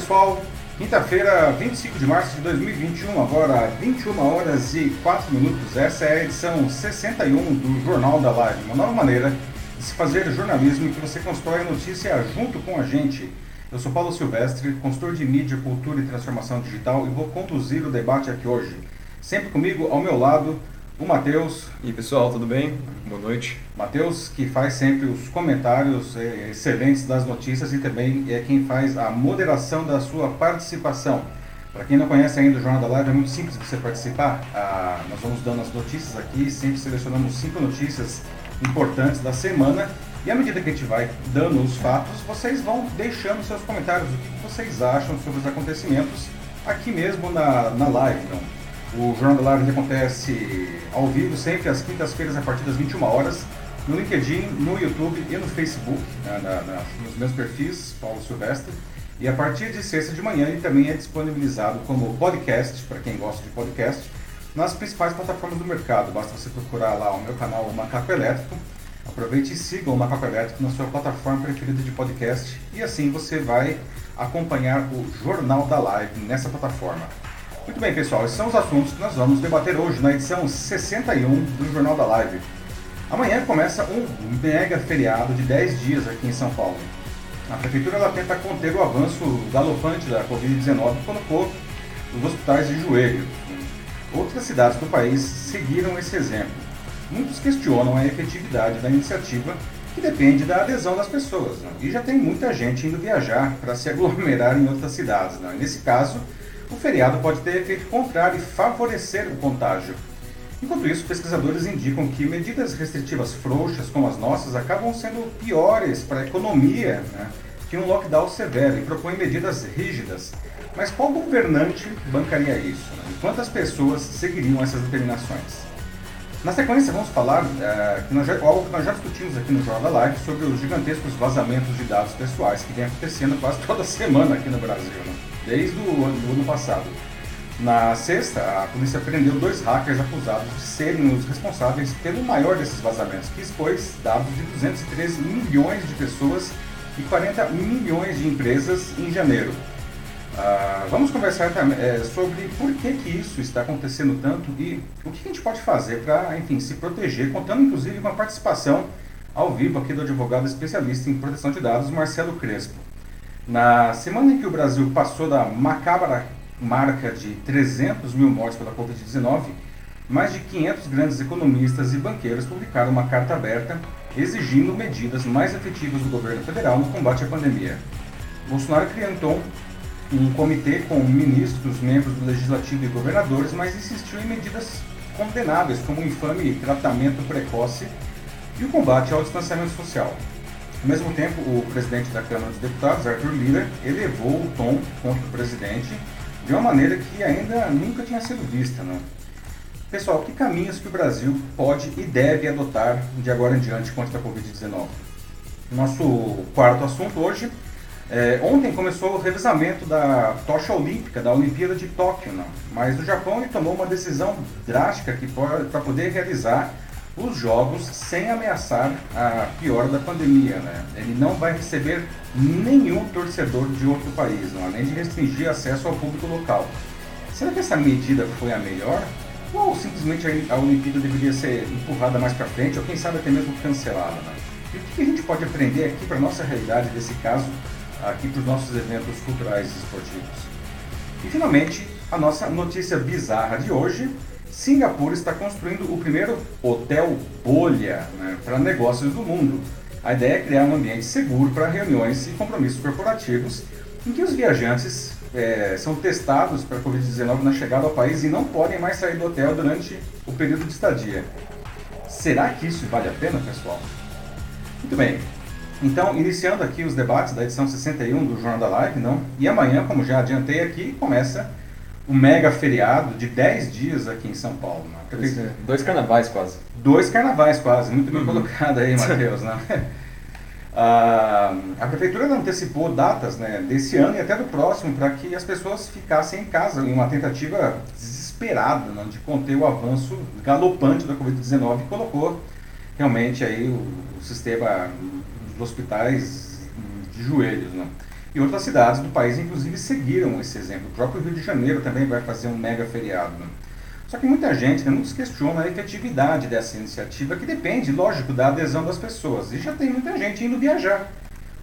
pessoal, quinta-feira, 25 de março de 2021, agora 21 horas e 4 minutos. Essa é a edição 61 do Jornal da Live, uma nova maneira de se fazer jornalismo em que você constrói a notícia junto com a gente. Eu sou Paulo Silvestre, consultor de mídia, cultura e transformação digital e vou conduzir o debate aqui hoje. Sempre comigo, ao meu lado, o Matheus. E pessoal, tudo bem? Boa noite. Matheus, que faz sempre os comentários é, excelentes das notícias e também é quem faz a moderação da sua participação. Para quem não conhece ainda o Jornal da Live, é muito simples você participar. Ah, nós vamos dando as notícias aqui, sempre selecionamos cinco notícias importantes da semana. E à medida que a gente vai dando os fatos, vocês vão deixando seus comentários, o que vocês acham sobre os acontecimentos aqui mesmo na, na live. Então, o Jornal da Live acontece ao vivo sempre às quintas-feiras a partir das 21 horas no LinkedIn, no YouTube e no Facebook, na, na, nos meus perfis, Paulo Silvestre. E a partir de sexta de manhã ele também é disponibilizado como podcast, para quem gosta de podcast, nas principais plataformas do mercado. Basta você procurar lá o meu canal o Macaco Elétrico. Aproveite e siga o Macaco Elétrico na sua plataforma preferida de podcast e assim você vai acompanhar o Jornal da Live nessa plataforma. Muito bem, pessoal, esses são os assuntos que nós vamos debater hoje na edição 61 do Jornal da Live. Amanhã começa um mega feriado de 10 dias aqui em São Paulo. A prefeitura ela tenta conter o avanço galopante da Covid-19 e colocou os hospitais de joelho. Outras cidades do país seguiram esse exemplo. Muitos questionam a efetividade da iniciativa, que depende da adesão das pessoas. Né? E já tem muita gente indo viajar para se aglomerar em outras cidades. Né? Nesse caso, o feriado pode ter efeito contrário e favorecer o contágio. Enquanto isso, pesquisadores indicam que medidas restritivas frouxas como as nossas acabam sendo piores para a economia né, que um lockdown severo e propõem medidas rígidas. Mas qual governante bancaria isso? Né? E quantas pessoas seguiriam essas determinações? Na sequência, vamos falar uh, que nós já, algo que nós já discutimos aqui no Jornal da Live sobre os gigantescos vazamentos de dados pessoais que vem acontecendo quase toda semana aqui no Brasil. Né? Desde o ano, do ano passado. Na sexta, a polícia prendeu dois hackers acusados de serem os responsáveis pelo maior desses vazamentos, que expôs dados de 213 milhões de pessoas e 40 milhões de empresas em janeiro. Uh, vamos conversar é, sobre por que, que isso está acontecendo tanto e o que a gente pode fazer para, enfim, se proteger, contando inclusive com a participação ao vivo aqui do advogado especialista em proteção de dados, Marcelo Crespo. Na semana em que o Brasil passou da macabra marca de 300 mil mortes pela Covid-19, mais de 500 grandes economistas e banqueiros publicaram uma carta aberta exigindo medidas mais efetivas do governo federal no combate à pandemia. Bolsonaro criou então um comitê com ministros, membros do legislativo e governadores, mas insistiu em medidas condenáveis, como o infame tratamento precoce e o combate ao distanciamento social. Ao mesmo tempo, o presidente da Câmara dos Deputados, Arthur Lira, elevou o tom contra o presidente de uma maneira que ainda nunca tinha sido vista. Não? Pessoal, que caminhos que o Brasil pode e deve adotar de agora em diante contra a Covid-19? Nosso quarto assunto hoje. É, ontem começou o revezamento da tocha olímpica da Olimpíada de Tóquio, não? mas o Japão tomou uma decisão drástica para poder realizar os jogos sem ameaçar a pior da pandemia. Né? Ele não vai receber nenhum torcedor de outro país, não, além de restringir acesso ao público local. Será que essa medida foi a melhor? Ou simplesmente a Olimpíada deveria ser empurrada mais para frente, ou quem sabe até mesmo cancelada? Né? E o que a gente pode aprender aqui para a nossa realidade desse caso, aqui para os nossos eventos culturais e esportivos? E finalmente, a nossa notícia bizarra de hoje Singapura está construindo o primeiro hotel bolha né, para negócios do mundo. A ideia é criar um ambiente seguro para reuniões e compromissos corporativos, em que os viajantes é, são testados para a Covid-19 na chegada ao país e não podem mais sair do hotel durante o período de estadia. Será que isso vale a pena, pessoal? Muito bem. Então, iniciando aqui os debates da edição 61 do Jornal da Live, não? E amanhã, como já adiantei aqui, começa um mega feriado de 10 dias aqui em São Paulo. Né? Dois carnavais quase. Dois carnavais quase, muito bem uhum. colocado aí, Matheus. Né? a, a prefeitura antecipou datas né, desse ano e até do próximo para que as pessoas ficassem em casa em uma tentativa desesperada né, de conter o avanço galopante da Covid-19 e colocou realmente aí o, o sistema dos hospitais de joelhos. Né? E outras cidades do país, inclusive, seguiram esse exemplo. O próprio Rio de Janeiro também vai fazer um mega feriado. Né? Só que muita gente né, se questiona a efetividade dessa iniciativa, que depende, lógico, da adesão das pessoas. E já tem muita gente indo viajar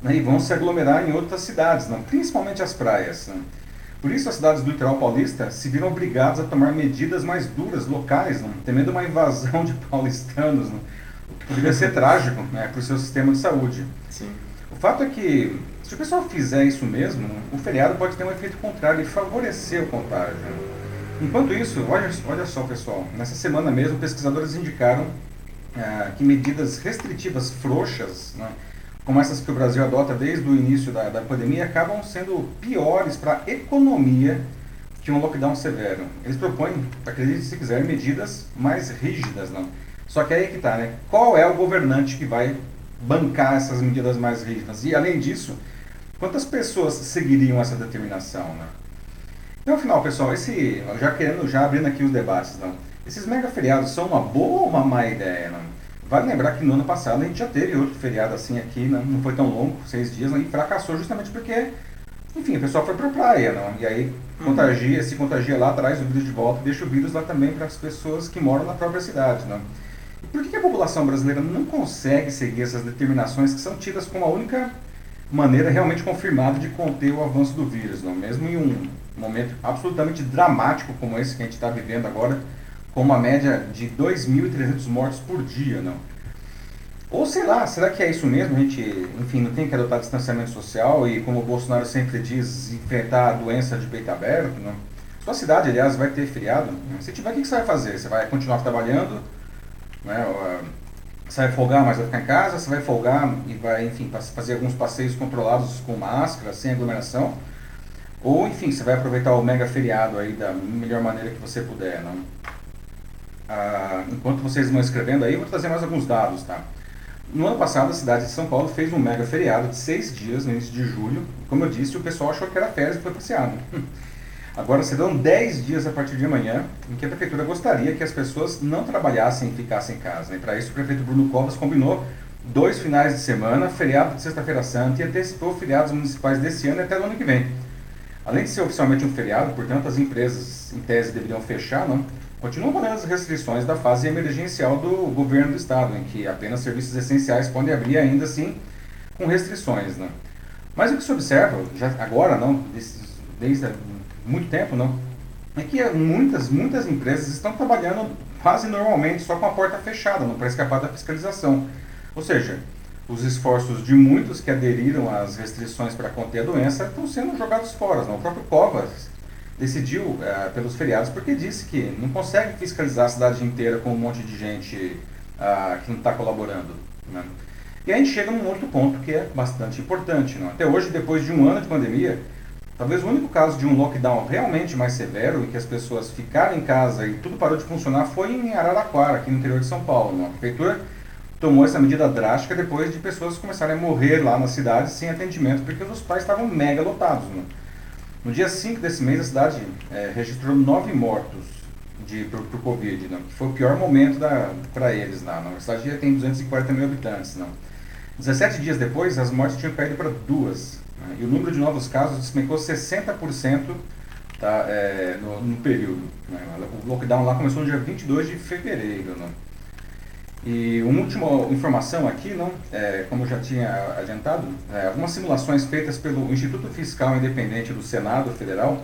né, e vão se aglomerar em outras cidades, né, principalmente as praias. Né. Por isso, as cidades do litoral paulista se viram obrigadas a tomar medidas mais duras, locais, né, temendo uma invasão de paulistanos, o que poderia ser trágico né, para o seu sistema de saúde. Sim. O fato é que, se o pessoal fizer isso mesmo, o feriado pode ter um efeito contrário e favorecer o contágio. Enquanto isso, olha, olha só pessoal, nessa semana mesmo, pesquisadores indicaram ah, que medidas restritivas frouxas, né, como essas que o Brasil adota desde o início da, da pandemia, acabam sendo piores para a economia que um lockdown severo. Eles propõem, acredite se quiser, medidas mais rígidas. Não? Só que aí que está, né? Qual é o governante que vai bancar essas medidas mais rígidas? E além disso, quantas pessoas seguiriam essa determinação? Né? Então, afinal, pessoal, esse, já querendo, já abrindo aqui os debates, não? esses mega feriados são uma boa ou uma má ideia? Não? Vale lembrar que no ano passado a gente já teve outro feriado assim aqui, né? não foi tão longo, seis dias, né? e fracassou justamente porque, enfim, o pessoal foi para a praia, não? e aí uhum. contagia, se contagia lá, traz o vírus de volta deixa o vírus lá também para as pessoas que moram na própria cidade. Não? E por que a população brasileira não consegue seguir essas determinações que são tidas como a única maneira realmente confirmada de conter o avanço do vírus, não? mesmo em um momento absolutamente dramático como esse que a gente está vivendo agora, com uma média de 2.300 mortos por dia, não? Ou sei lá, será que é isso mesmo? A gente, enfim, não tem que adotar distanciamento social e, como o Bolsonaro sempre diz, enfrentar a doença de peito aberto, não? Sua cidade, aliás, vai ter feriado. Se tiver, o que você vai fazer? Você vai continuar trabalhando, né? Você vai folgar, mas vai ficar em casa, você vai folgar e vai, enfim, fazer alguns passeios controlados com máscara, sem aglomeração. Ou, enfim, você vai aproveitar o mega feriado aí da melhor maneira que você puder, não? Ah, enquanto vocês vão escrevendo aí, eu vou trazer mais alguns dados, tá? No ano passado, a cidade de São Paulo fez um mega feriado de seis dias no início de julho. Como eu disse, o pessoal achou que era férias e foi passeado. Agora serão 10 dias a partir de amanhã em que a prefeitura gostaria que as pessoas não trabalhassem e ficassem em casa. E para isso, o prefeito Bruno Covas combinou dois finais de semana, feriado de Sexta-feira Santa, e antecipou feriados municipais desse ano até o ano que vem. Além de ser oficialmente um feriado, portanto, as empresas, em tese, deveriam fechar, não? Continuam valendo as restrições da fase emergencial do governo do estado, em que apenas serviços essenciais podem abrir ainda assim com restrições. Né? Mas o que se observa, já agora não, desde, muito tempo não, é que muitas, muitas empresas estão trabalhando quase normalmente só com a porta fechada, não para escapar da fiscalização. Ou seja, os esforços de muitos que aderiram às restrições para conter a doença estão sendo jogados fora. Não? O próprio Covas decidiu é, pelos feriados porque disse que não consegue fiscalizar a cidade inteira com um monte de gente ah, que não está colaborando. Né? E a gente chega num outro ponto que é bastante importante. Não? Até hoje, depois de um ano de pandemia, talvez o único caso de um lockdown realmente mais severo e que as pessoas ficaram em casa e tudo parou de funcionar foi em Araraquara, aqui no interior de São Paulo. Não? A prefeitura tomou essa medida drástica depois de pessoas começarem a morrer lá na cidade sem atendimento porque os hospitais estavam mega lotados. Não? No dia 5 desse mês, a cidade é, registrou nove mortos de, por, Covid, não? que foi o pior momento para eles. Não? A cidade já tem 240 mil habitantes. Não? 17 dias depois, as mortes tinham caído para duas. Né? E o número de novos casos despencou 60% tá, é, no, no, período. Né? O lockdown lá começou no dia 22 de fevereiro. Não? E uma última informação aqui, não, é, como eu já tinha adiantado, é, algumas simulações feitas pelo Instituto Fiscal Independente do Senado Federal,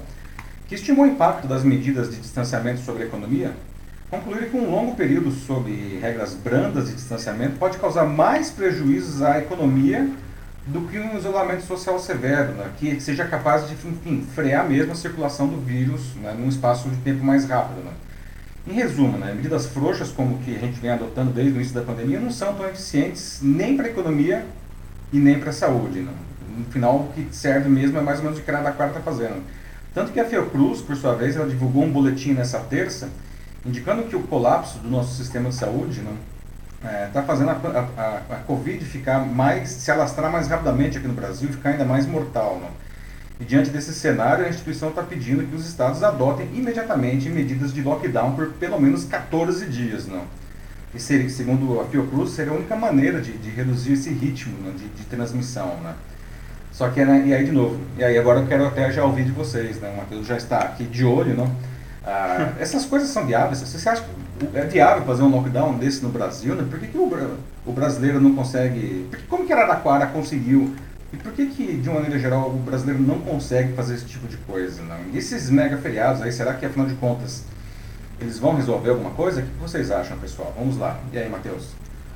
que estimou o impacto das medidas de distanciamento sobre a economia, concluíram que um longo período sob regras brandas de distanciamento pode causar mais prejuízos à economia do que um isolamento social severo, né, que seja capaz de enfim, frear mesmo a circulação do vírus né, num espaço de tempo mais rápido. Né. Em resumo, né, medidas frouxas como que a gente vem adotando desde o início da pandemia não são tão eficientes nem para a economia e nem para a saúde. Né? No final, o que serve mesmo é mais ou menos o que a Quarta está fazendo. Tanto que a Fiocruz, por sua vez, ela divulgou um boletim nessa terça, indicando que o colapso do nosso sistema de saúde está né, é, fazendo a, a, a, Covid ficar mais, se alastrar mais rapidamente aqui no Brasil e ficar ainda mais mortal. Né? E diante desse cenário, a instituição está pedindo que os estados adotem imediatamente medidas de lockdown por pelo menos 14 dias. Não? E seria, segundo a Fiocruz, seria a única maneira de, de reduzir esse ritmo né, de, de, transmissão. Né? Só que, né, e aí de novo, e aí agora eu quero até já ouvir de vocês, né? O Matheus já está aqui de olho, não? Ah, essas coisas são viáveis? Você acha que é viável fazer um lockdown desse no Brasil? Né? Por que, que o, o brasileiro não consegue... Porque, como que Araraquara conseguiu? E por que que, de uma maneira geral, o brasileiro não consegue fazer esse tipo de coisa? Não? E esses mega feriados aí, será que, afinal de contas, eles vão resolver alguma coisa? O que vocês acham, pessoal? Vamos lá. E aí, Matheus?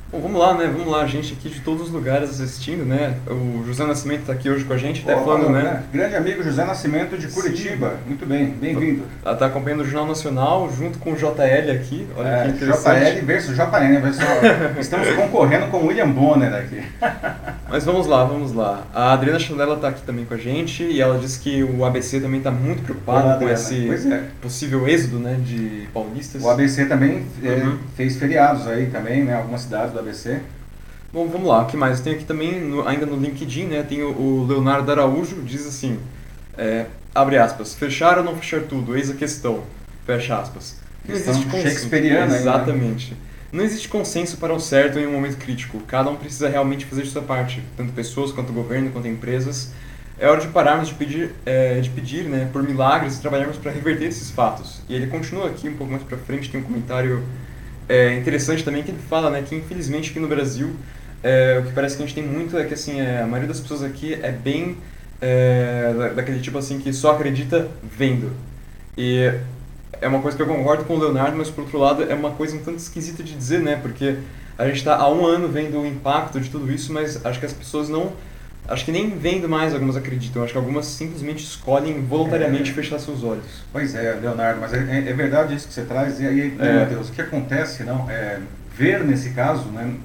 Bom, vamos lá, né? Vamos lá, gente aqui de todos os lugares assistindo, né? O José Nascimento está aqui hoje com a gente, até falando, né? Grande amigo José Nascimento de Curitiba. Sim. Muito bem, bem-vindo. Ela está acompanhando o Jornal Nacional junto com o JL aqui. Olha é, que interessante. JL versus JN, pessoal. Estamos concorrendo com o William Bonner aqui. Mas vamos lá, vamos lá. A Adriana Chandela está aqui também com a gente e ela disse que o ABC também está muito preocupado Olá, com esse é. possível êxodo né, de paulistas. O ABC também é, uhum. fez feriados aí também, né? Algumas cidades do ABC. Bom, vamos lá, o que mais? Tem aqui também, no, ainda no LinkedIn, né, tem o, o Leonardo Araújo, diz assim, é, abre aspas, fechar ou não fechar tudo, eis a questão, fecha aspas. Não existe consenso. Exatamente. Né? Não existe consenso para o certo em um momento crítico. Cada um precisa realmente fazer sua parte, tanto pessoas quanto governo, quanto empresas. É hora de pararmos de pedir, é, de pedir né, por milagres e trabalharmos para reverter esses fatos. E ele continua aqui um pouco mais para frente, tem um comentário é interessante também que ele fala né, que infelizmente aqui no Brasil é, o que parece que a gente tem muito é que assim é, a maioria das pessoas aqui é bem é, daquele tipo assim que só acredita vendo. E é uma coisa que eu concordo com o Leonardo mas por outro lado é uma coisa um tanto esquisita de dizer né porque a gente está há um ano vendo o impacto de tudo isso mas acho que as pessoas não Acho que nem vendo mais algumas acreditam, acho que algumas simplesmente escolhem voluntariamente é, fechar seus olhos. Pois é, Leonardo, mas é, é, é verdade isso que você traz. E aí, é. meu Deus, o que acontece, não, é ver nesse caso, né,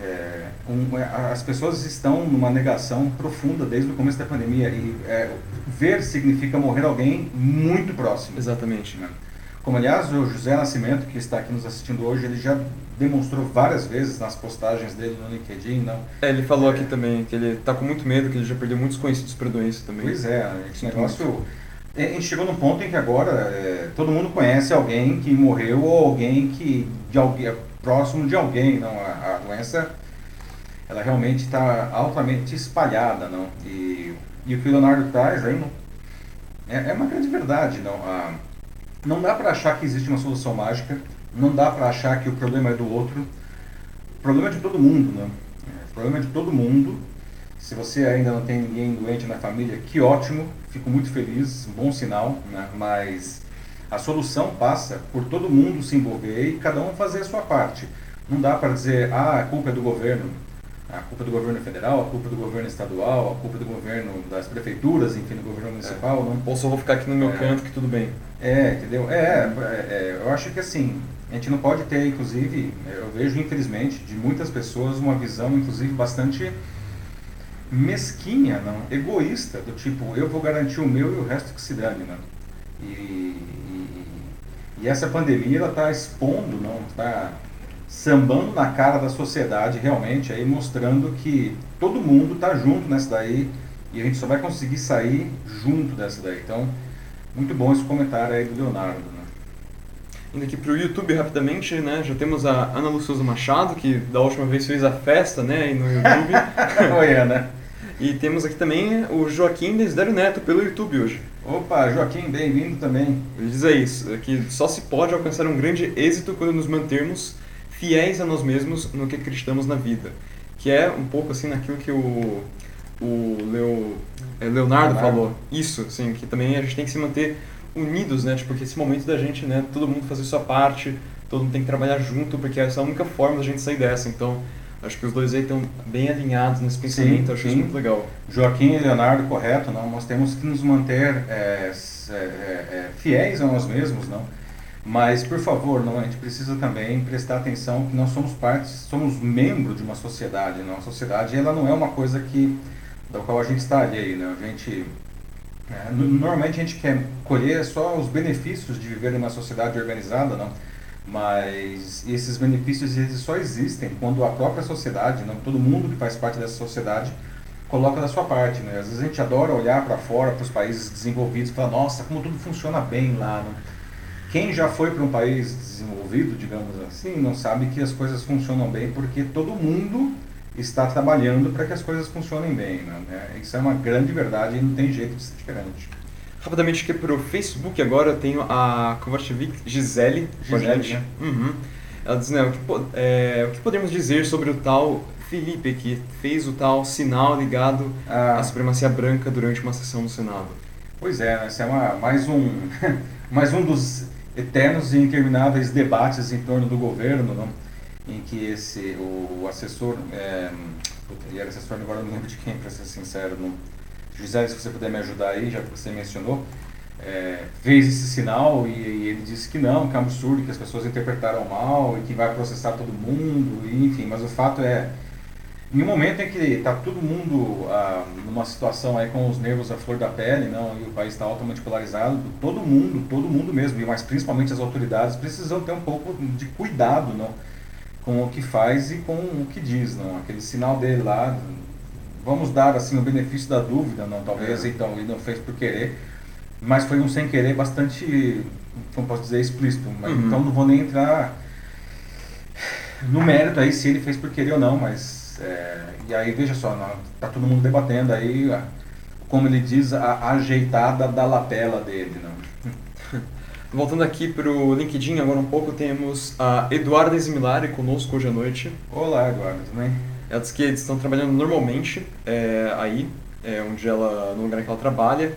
é, um, é, as pessoas estão numa negação profunda desde o começo da pandemia e ver significa morrer alguém muito próximo. Exatamente. Né? Como, aliás, o José Nascimento, que está aqui nos assistindo hoje, ele já demonstrou várias vezes nas postagens dele no LinkedIn, não? É, ele falou é, aqui também que ele está com muito medo, que ele já perdeu muitos conhecidos para doença também. Pois é, esse negócio... É, a gente chegou num ponto em que agora é, todo mundo conhece alguém que morreu ou alguém que de alguém próximo de alguém, não? A, a doença ela realmente está altamente espalhada, não? E, e o que o Leonardo traz aí não, é, é uma grande verdade, não? A, não dá para achar que existe uma solução mágica, não dá para achar que o problema é do outro. O problema é de todo mundo, né? O problema é de todo mundo. Se você ainda não tem ninguém doente na família, que ótimo, fico muito feliz, bom sinal, né? Mas a solução passa por todo mundo se envolver e cada um fazer a sua parte. Não dá para dizer, ah, a culpa é do governo, a culpa é do governo federal, a culpa é do governo estadual, a culpa é do governo das prefeituras, enfim, do governo municipal. É. Não. Ou só vou ficar aqui no meu é. canto que tudo bem. É, entendeu? É, é, é, eu acho que assim, a gente não pode ter, inclusive, eu vejo infelizmente de muitas pessoas uma visão, inclusive, bastante mesquinha, não, egoísta, do tipo, eu vou garantir o meu e o resto que se dane, não. E, e, e essa pandemia ela está expondo, não, está sambando na cara da sociedade realmente, aí mostrando que todo mundo está junto nessa daí e a gente só vai conseguir sair junto dessa daí. Então, muito bom esse comentário aí do Leonardo. Né? Indo aqui para o YouTube rapidamente, né? Já temos a Ana Luciosa Machado, que da última vez fez a festa, né? Aí no YouTube. Oi, Ana. E temos aqui também o Joaquim Desiderio Neto pelo YouTube hoje. Opa, Joaquim, bem-vindo também. Ele diz aí, que só se pode alcançar um grande êxito quando nos mantermos fiéis a nós mesmos no que acreditamos na vida. Que é um pouco assim naquilo que o, o Leo, é, Leonardo, Leonardo falou. Isso, assim, que também a gente tem que se manter unidos, né? Tipo, porque esse momento da gente, né? Todo mundo fazer sua parte, todo mundo tem que trabalhar junto, porque essa é a única forma da gente sair dessa. Então, acho que os dois aí estão bem alinhados nesse pensamento, sim, acho sim. isso muito legal. Joaquim e Leonardo, correto, não? Nós temos que nos manter é, é, é, fiéis a nós mesmos, não? Mas, por favor, não, a gente precisa também prestar atenção que nós somos parte, somos membro de uma sociedade. Não? A sociedade ela não é uma coisa que da qual a gente está alheio. Né? A gente, é, normalmente a gente quer colher só os benefícios de viver em uma sociedade organizada, não? mas esses benefícios eles só existem quando a própria sociedade, não? todo mundo que faz parte dessa sociedade, coloca da sua parte. Né? Às vezes a gente adora olhar para fora, para os países desenvolvidos e falar, nossa, como tudo funciona bem lá. Não? Quem já foi para um país desenvolvido, digamos assim, não sabe que as coisas funcionam bem porque todo mundo está trabalhando para que as coisas funcionem bem. Né? Isso é uma grande verdade e não tem jeito de ser diferente. Rapidamente aqui para o Facebook agora eu tenho a Kovacevic Gisele. Gisele, né? Uhum. Ela diz, né, o que, é, o que podemos dizer sobre o tal Felipe que fez o tal sinal ligado Ah. à supremacia branca durante uma sessão no Senado? Pois é, né? esse é uma, mais, um, mais um dos eternos e intermináveis debates em torno do governo, não? Em que esse, o assessor, é, ele era assessor, agora não lembro de quem, para ser sincero, não. Gisele, se você puder me ajudar aí, já que você mencionou, é, fez esse sinal e, e ele disse que não, que é um absurdo, que as pessoas interpretaram mal e que vai processar todo mundo, e, enfim, mas o fato é, em um momento em que está todo mundo ah, numa situação aí com os nervos à flor da pele, não, e o país está altamente polarizado, todo mundo, todo mundo mesmo, mas principalmente as autoridades precisam ter um pouco de cuidado, não, com o que faz e com o que diz, não. Aquele sinal dele lá, vamos dar assim o benefício da dúvida, não. Talvez É. então ele não fez por querer, mas foi um sem querer bastante, como posso dizer, explícito. Mas, Uhum. Então não vou nem entrar no mérito aí se ele fez por querer ou não, mas é, e aí veja só, não, tá todo mundo debatendo aí, como ele diz, a ajeitada da lapela dele, não. Voltando aqui para o LinkedIn agora um pouco, temos a Eduarda Esmilari conosco hoje à noite. Olá, Eduardo, tudo bem? Ela diz que eles estão trabalhando normalmente é, aí, é, onde ela, no lugar que ela trabalha,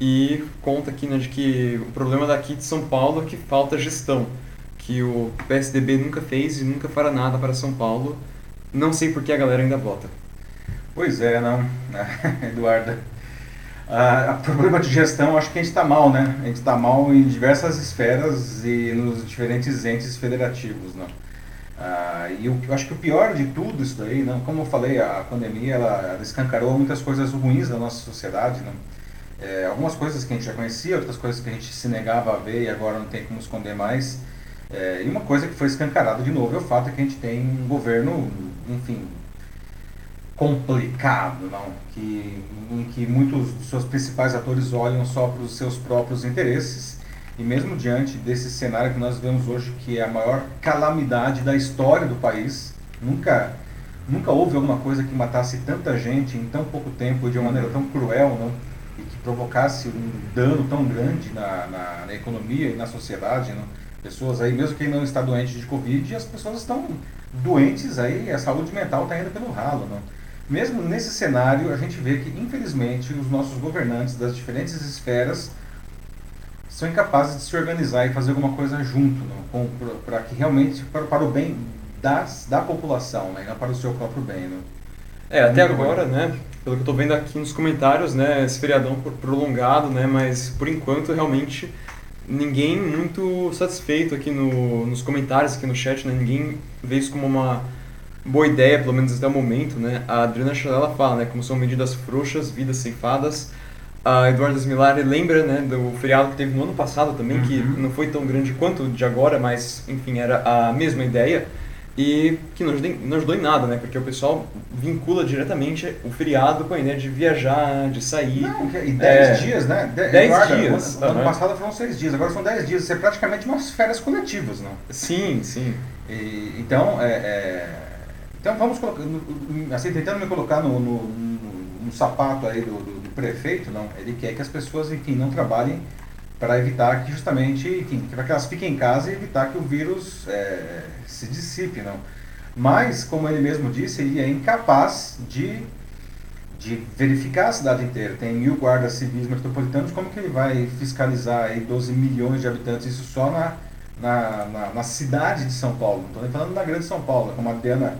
e conta aqui né, de que o problema daqui de São Paulo é que falta gestão, que o PSDB nunca fez e nunca fará nada para São Paulo. Não sei por que a galera ainda vota. Pois é, não, Eduarda. Ah, problema de gestão, acho que a gente está mal, né? A gente está mal em diversas esferas e nos diferentes entes federativos, não? Ah, e eu, eu acho que o pior de tudo isso daí, não? Como eu falei, a pandemia ela, ela escancarou muitas coisas ruins da nossa sociedade, não? É, algumas coisas que a gente já conhecia, outras coisas que a gente se negava a ver e agora não tem como esconder mais. É, e uma coisa que foi escancarada de novo é o fato que a gente tem um governo, enfim, complicado, não? Que, em que muitos dos seus principais atores olham só para os seus próprios interesses. E mesmo diante desse cenário que nós vemos hoje, que é a maior calamidade da história do país, nunca, nunca houve alguma coisa que matasse tanta gente em tão pouco tempo de uma maneira tão cruel, não? E que provocasse um dano tão grande na, na, na economia e na sociedade, não? Pessoas aí, mesmo quem não está doente de Covid, as pessoas estão doentes aí, a saúde mental está indo pelo ralo, não? Mesmo nesse cenário, a gente vê que, infelizmente, os nossos governantes das diferentes esferas são incapazes de se organizar e fazer alguma coisa junto, para que realmente, para, para o bem das, da população, né, não para o seu próprio bem. Né? É, até Muito agora, bom. né, pelo que eu tô vendo aqui nos comentários, né, esse feriadão pro- prolongado, né, mas por enquanto realmente ninguém muito satisfeito aqui no, nos comentários, aqui no chat, né, ninguém vê isso como uma boa ideia, pelo menos até o momento, né, a Adriana Chanela fala, né, como são medidas frouxas, vidas ceifadas, a Eduardo Smilari lembra, né, do feriado que teve no ano passado também, que Uhum. não foi tão grande quanto de agora, mas, enfim, era a mesma ideia, e que não ajudou, não ajudou em nada, né? Porque o pessoal vincula diretamente o feriado com a ideia de viajar, de sair. Não, que- e 10 É, dias, né? De- 10 Eduardo, dias, Ano, ano aham. passado foram 6 dias, agora são 10 dias. Isso é praticamente umas férias coletivas, não? Sim, sim. E, então, é, é, então vamos assim, tentando me colocar no, no, no- no sapato aí do, do- do prefeito, não? Ele quer que as pessoas, enfim, não trabalhem para evitar que justamente, enfim, para que elas fiquem em casa e evitar que o vírus é, se dissipe, não? Mas, como ele mesmo disse, ele é incapaz de, de verificar a cidade inteira. Tem mil guardas civis metropolitanos, como que ele vai fiscalizar aí 12 milhões de habitantes, isso só na, na, na, na cidade de São Paulo, não estou nem falando da grande São Paulo, como a Adriana,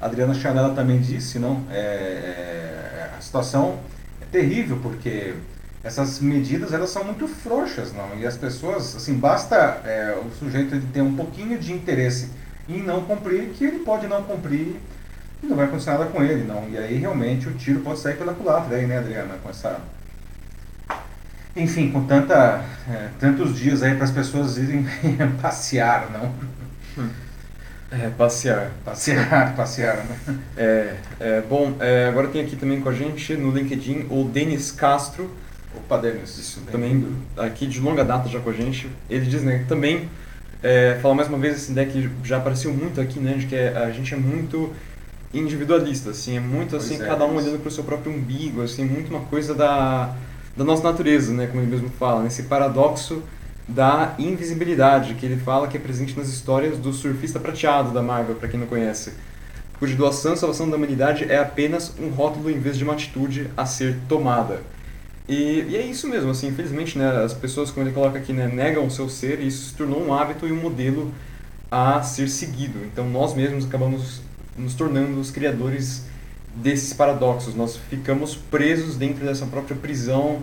a Adriana Chanela também disse, não? É, é, a situação é terrível, porque essas medidas elas são muito frouxas, não? E as pessoas, assim, basta é, o sujeito ter um pouquinho de interesse em não cumprir, que ele pode não cumprir e não vai acontecer nada com ele, não. E aí realmente o tiro pode sair pela culatra aí, né, Adriana, com essa enfim, com tanta, é, tantos dias aí para as pessoas irem passear, não? É, passear. Passear, passear, né? É, é, bom, é, agora tem aqui também com a gente no LinkedIn o Denis Castro, Opa, Denis, isso também aqui de longa data já com a gente. Ele diz né, também, é, fala mais uma vez essa ideia que já apareceu muito aqui, né, de que é- a gente é muito individualista, assim, é muito assim, Pois é, cada um olhando para o seu próprio umbigo, assim, muito uma coisa da, da nossa natureza, né, como ele mesmo fala, nesse paradoxo da invisibilidade, que ele fala que é presente nas histórias do surfista prateado da Marvel, para quem não conhece, cuja doação e salvação da humanidade é apenas um rótulo em vez de uma atitude a ser tomada. E, e é isso mesmo, assim, infelizmente, né, as pessoas, como ele coloca aqui, né, negam o seu ser e isso se tornou um hábito e um modelo a ser seguido. Então nós mesmos acabamos nos tornando os criadores desses paradoxos. Nós ficamos presos dentro dessa própria prisão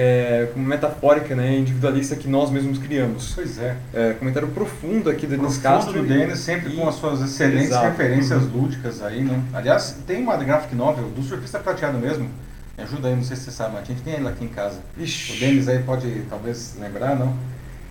é, como metafórica, né, individualista que nós mesmos criamos. Pois é. É, comentário profundo aqui do Denis Castro. do Denis, sempre e- com as suas excelentes Exato. referências Uhum. lúdicas aí, né? Aliás, tem uma graphic novel do surfista prateado mesmo. Me ajuda aí, não sei se você sabe, mas a gente tem ele aqui em casa. Ixi. O Denis aí pode talvez lembrar, não?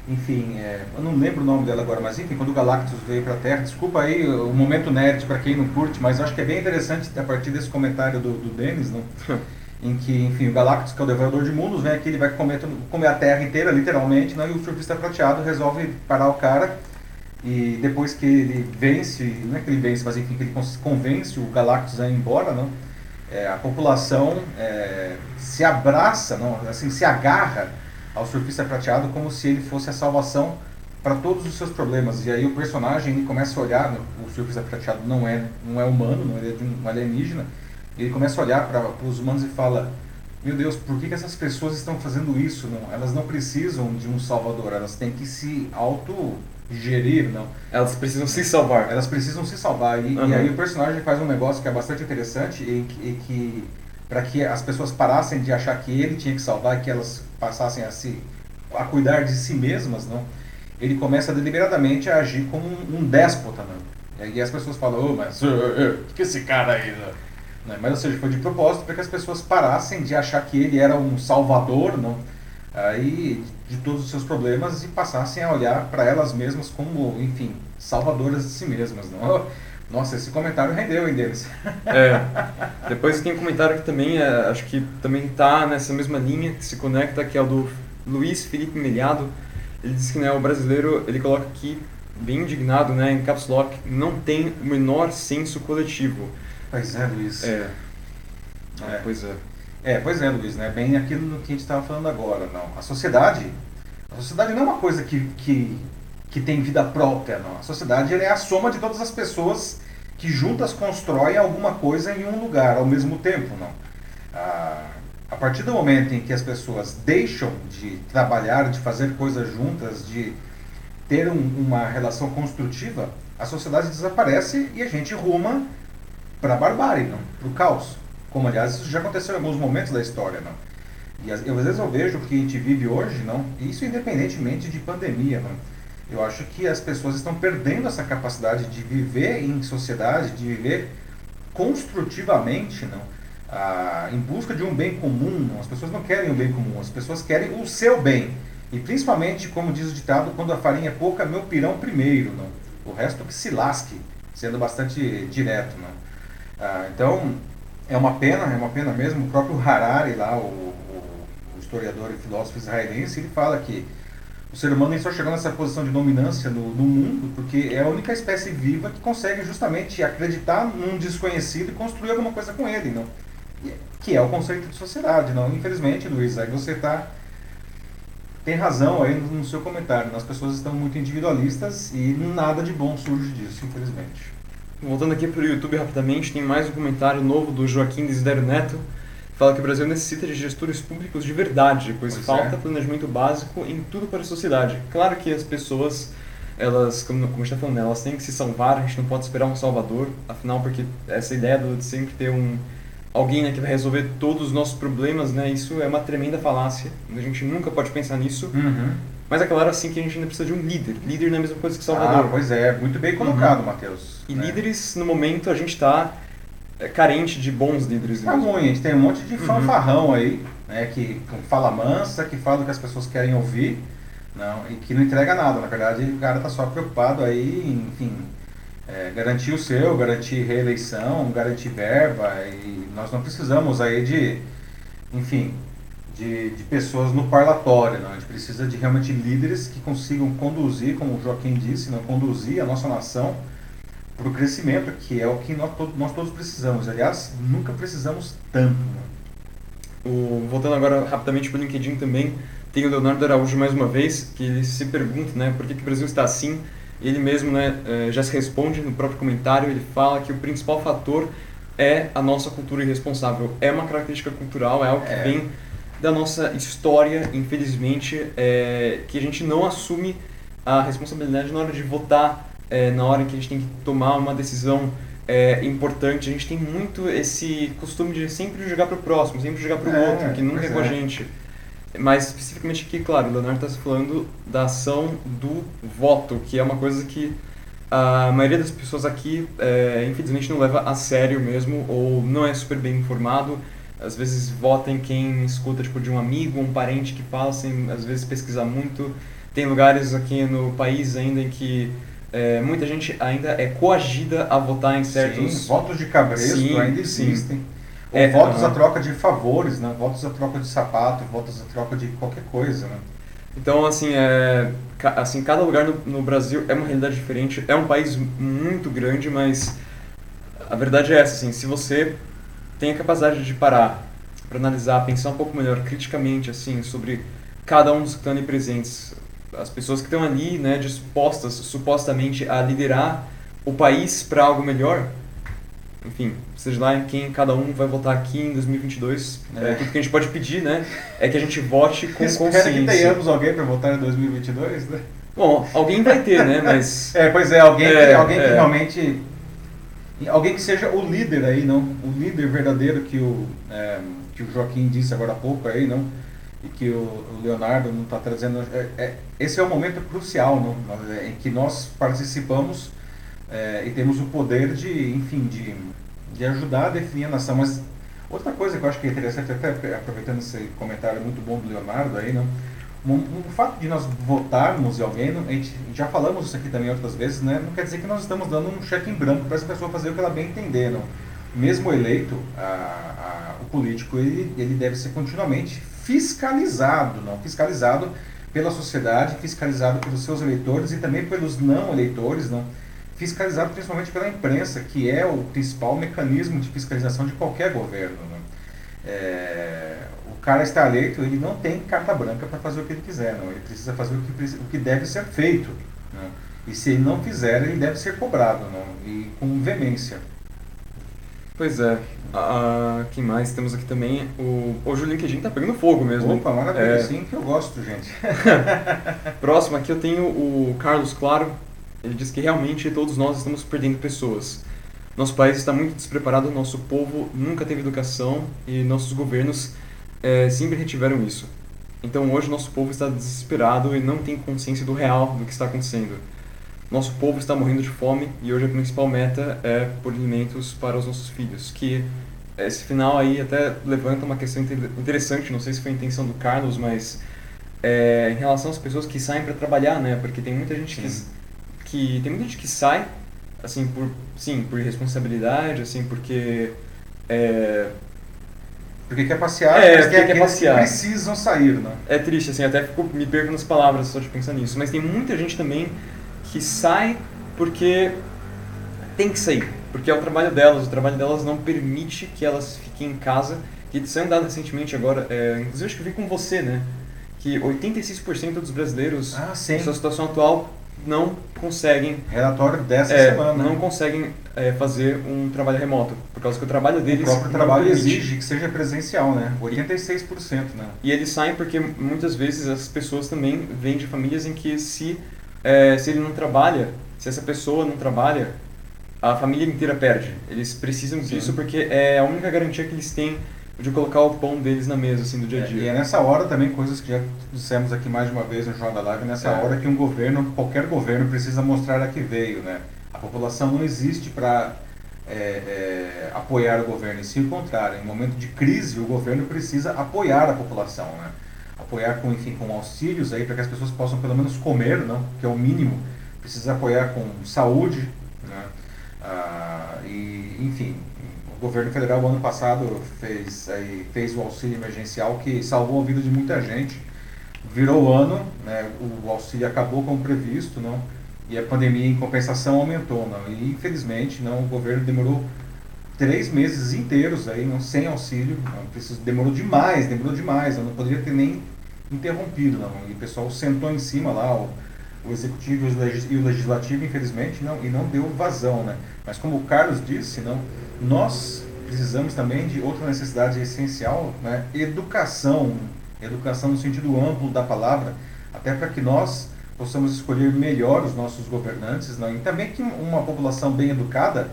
Enfim, é, eu não lembro o nome dela agora, mas enfim, quando o Galactus veio pra Terra, desculpa aí o momento nerd pra quem não curte, mas acho que é bem interessante a partir desse comentário do, do Denis, não? em que, enfim, o Galactus, que é o devorador de mundos, vem aqui, ele vai comer, comer a Terra inteira, literalmente, né? e o surfista prateado resolve parar o cara, e depois que ele vence, não é que ele vence, mas enfim, que ele convence o Galactus a ir embora, não? É, a população é, se abraça, não, assim, se agarra ao surfista prateado como se ele fosse a salvação para todos os seus problemas. E aí o personagem ele começa a olhar, né, o surfista prateado não é, não é humano, não é de um alienígena, ele começa a olhar para os humanos e fala: Meu Deus, por que, que essas pessoas estão fazendo isso? Não? Elas não precisam de um salvador, elas têm que se auto-gerir, não? Elas precisam se salvar. Elas precisam se salvar. E, Uhum. e aí o personagem faz um negócio que é bastante interessante e que, e que para que as pessoas parassem de achar que ele tinha que salvar e que elas passassem a se a cuidar de si mesmas, não? Ele começa deliberadamente a agir como um, um déspota, não? E aí as pessoas falam, ô, mas o que, que esse cara aí, não? Né? Mas ou seja, foi de propósito para que as pessoas parassem de achar que ele era um salvador, não? Aí de todos os seus problemas e passassem a olhar para elas mesmas como, enfim, salvadoras de si mesmas, não? Nossa, esse comentário rendeu, hein, deles. É. Depois tem um comentário que também é, acho que também tá nessa mesma linha, que se conecta, que é o do Luiz Felipe Melhado. Ele diz que né, o brasileiro, ele coloca aqui, bem indignado, né, em caps lock, não tem o menor senso coletivo. Pois é, Luiz. É. É. Pois é. É, pois é, Luiz, né? Bem aquilo que a gente estava falando agora, não. A sociedade, a sociedade não é uma coisa que, que, que tem vida própria, não. A sociedade ela é a soma de todas as pessoas que juntas constroem alguma coisa em um lugar ao mesmo tempo, não. Ah, a partir do momento em que as pessoas deixam de trabalhar, de fazer coisas juntas, de ter um- uma relação construtiva, a sociedade desaparece e a gente ruma para a barbárie, para o caos. Como aliás isso já aconteceu em alguns momentos da história, não. E às vezes eu vejo que a gente vive hoje, não. Isso independentemente de pandemia, não. Eu acho que as pessoas estão perdendo essa capacidade de viver em sociedade, de viver construtivamente, não. Ah, em busca de um bem comum. Não. As pessoas não querem o bem comum, as pessoas querem o seu bem. E principalmente, como diz o ditado, quando a farinha é pouca, meu pirão primeiro, não. O resto que se lasque, sendo bastante direto, não. Ah, então, é uma pena, é uma pena mesmo. O próprio Harari, lá, o, o- historiador e filósofo israelense, ele fala que o ser humano ele só chegou nessa posição de dominância no, no mundo porque é a única espécie viva que consegue justamente acreditar num desconhecido e construir alguma coisa com ele, não? E- Que é o conceito de sociedade, não? Infelizmente, Luiz, aí você tá tem razão aí no, no seu comentário. As pessoas estão muito individualistas e nada de bom surge disso, infelizmente. Voltando aqui para o YouTube rapidamente, tem mais um comentário novo do Joaquim Desiderio Neto. Fala que o Brasil necessita de gestores públicos de verdade, pois Pois falta é. planejamento básico em tudo para a sociedade. Claro que as pessoas, elas, como, como a gente está falando, né, elas têm que se salvar, a gente não pode esperar um salvador, afinal, porque essa ideia de sempre ter um alguém né, que vai resolver todos os nossos problemas, né, isso é uma tremenda falácia. A gente nunca pode pensar nisso. Uhum. Mas é claro assim que a gente ainda precisa de um líder. Líder não é a mesma coisa que Ah, salvador. pois é, muito bem colocado, Matheus. E né? líderes, no momento, a gente está carente de bons líderes. Tá mesmo. ruim, a gente tem um monte de Uhum. fanfarrão aí, né, que fala mansa, que fala o que as pessoas querem ouvir, não, e que não entrega nada. Na verdade, o cara tá só preocupado aí, em, enfim, é, garantir o seu, garantir reeleição, garantir verba, e nós não precisamos aí de, enfim, de, de pessoas no parlatório, não. A gente precisa de realmente líderes que consigam conduzir, como o Joaquim disse, não conduzir a nossa nação para o crescimento, que é o que nós, nós todos precisamos. Aliás, nunca precisamos tanto. Né? O, voltando agora rapidamente para o LinkedIn também, tem o Leonardo Araújo mais uma vez, que ele se pergunta né, por que, que o Brasil está assim. Ele mesmo né, eh, já se responde no próprio comentário, ele fala que o principal fator é a nossa cultura irresponsável. É uma característica cultural, é algo que é. vem da nossa história, infelizmente, é, que a gente não assume a responsabilidade na hora de votar, é, na hora que a gente tem que tomar uma decisão é, importante. A gente tem muito esse costume de sempre jogar para o próximo, sempre jogar para o é, outro, que nunca é com a é. gente. Mas especificamente aqui, claro, o Leonardo está falando da ação do voto, que é uma coisa que a maioria das pessoas aqui, é, infelizmente, não leva a sério mesmo, ou não é super bem informado. Às vezes vota em quem escuta tipo, de um amigo, um parente que fala sem, às vezes, pesquisar muito. Tem lugares aqui no país ainda em que é, muita gente ainda é coagida a votar em certos... Sim, votos de cabresto sim, ainda existem. Sim. Ou é, votos a troca de favores, né? votos a troca de sapato, votos a troca de qualquer coisa. Né? Então, assim, é, assim, cada lugar no, no Brasil é uma realidade diferente. É um país muito grande, mas a verdade é essa, assim, se você tem a capacidade de parar para analisar, pensar um pouco melhor criticamente, assim, sobre cada um dos que estão ali presentes, as pessoas que estão ali, né, dispostas supostamente a liderar o país para algo melhor, enfim, seja lá quem cada um vai votar aqui em 2022. É. é. tudo que a gente pode pedir, né? É que a gente vote com Espero consciência. que tenhamos alguém para votar em 2022, né? Bom, alguém vai ter, né? Mas... É, pois é, alguém, é, que, alguém é. que realmente... Alguém que seja o líder aí, não? O líder verdadeiro que o, é, que o Joaquim disse agora há pouco aí, não? E que o, o Leonardo não está trazendo... É, é, esse é o momento crucial, não? Em que nós participamos é, e temos o poder de, enfim, de, de ajudar a definir a nação. Mas outra coisa que eu acho que é interessante, até aproveitando esse comentário muito bom do Leonardo aí, não? O, fato de nós votarmos em alguém, a gente já falamos isso aqui também outras vezes, né? não quer dizer que nós estamos dando um cheque em branco para essa pessoa fazer o que ela bem entender. Não? Mesmo eleito, a, a, o político ele, ele deve ser continuamente fiscalizado, não fiscalizado pela sociedade, fiscalizado pelos seus eleitores e também pelos não eleitores, não fiscalizado principalmente pela imprensa, que é o principal mecanismo de fiscalização de qualquer governo. Né? É, cara está eleito, ele não tem carta branca para fazer o que ele quiser, não. ele precisa fazer o que, o que deve ser feito. Né? E se ele não fizer, ele deve ser cobrado, não? e com veemência. Pois é. Ah, que mais temos aqui também? O, hoje o LinkedIn tá pegando fogo mesmo. Opa, maravilha, é... sim que eu gosto, gente. Próximo aqui eu tenho o Carlos Claro, ele diz que realmente todos nós estamos perdendo pessoas. Nosso país está muito despreparado, nosso povo nunca teve educação e nossos governos é, sempre retiveram isso. Então hoje nosso povo está desesperado e não tem consciência do real do que está acontecendo. Nosso povo está morrendo de fome e hoje a principal meta é por alimentos para os nossos filhos. Que esse final aí até levanta uma questão interessante, não sei se foi a intenção do Carlos, mas é, em relação às pessoas que saem para trabalhar, né? Porque tem muita gente que que tem muita gente que sai, assim, por, sim, por irresponsabilidade, assim, porque... É, porque quer passear, é, mas quer, quer passear. Que precisam sair, né? É triste, assim, até fico, me perco nas palavras só de pensar nisso. Mas tem muita gente também que sai porque tem que sair. Porque é o trabalho delas, o trabalho delas não permite que elas fiquem em casa. Que saiu um dado recentemente agora, é, inclusive acho que eu vi com você, né? Que 86% dos brasileiros, ah, em sua situação atual, não conseguem relatório dessa é, semana não conseguem é, fazer um trabalho remoto por causa que o trabalho deles o próprio trabalho exige que seja presencial né? 86% né? E eles saem porque muitas vezes as pessoas também vêm de famílias em que se é, se ele não trabalha se essa pessoa não trabalha a família inteira perde. Eles precisam Sim. disso porque é a única garantia que eles têm de colocar o pão deles na mesa, assim, do dia a é, dia. É, e é nessa hora também, coisas que já dissemos aqui mais de uma vez no Jornal da Live, nessa é. hora que um governo, qualquer governo, precisa mostrar a que veio, né? A população não existe para é, é, apoiar o governo, e sim o contrário. Em momento de crise, o governo precisa apoiar a população, né? Apoiar com, enfim, com auxílios aí para que as pessoas possam pelo menos comer, não? Que é o mínimo. Precisa apoiar com saúde, né? Ah, e, enfim, o governo federal, ano passado, fez, aí, fez o auxílio emergencial que salvou a vida de muita gente. Virou ano, né, o auxílio acabou como previsto, não? E a pandemia, em compensação, aumentou. Não? E, infelizmente, não, o governo demorou três meses inteiros aí, não, sem auxílio. Não, demorou demais, demorou demais. Eu não poderia ter nem interrompido. Não? E o pessoal sentou em cima lá, o, o executivo e o legislativo, infelizmente, não, e não deu vazão. Né? Mas como o Carlos disse, não, nós precisamos também de outra necessidade essencial, né? educação. Educação no sentido amplo da palavra, até para que nós possamos escolher melhor os nossos governantes, não? e também que uma população bem educada,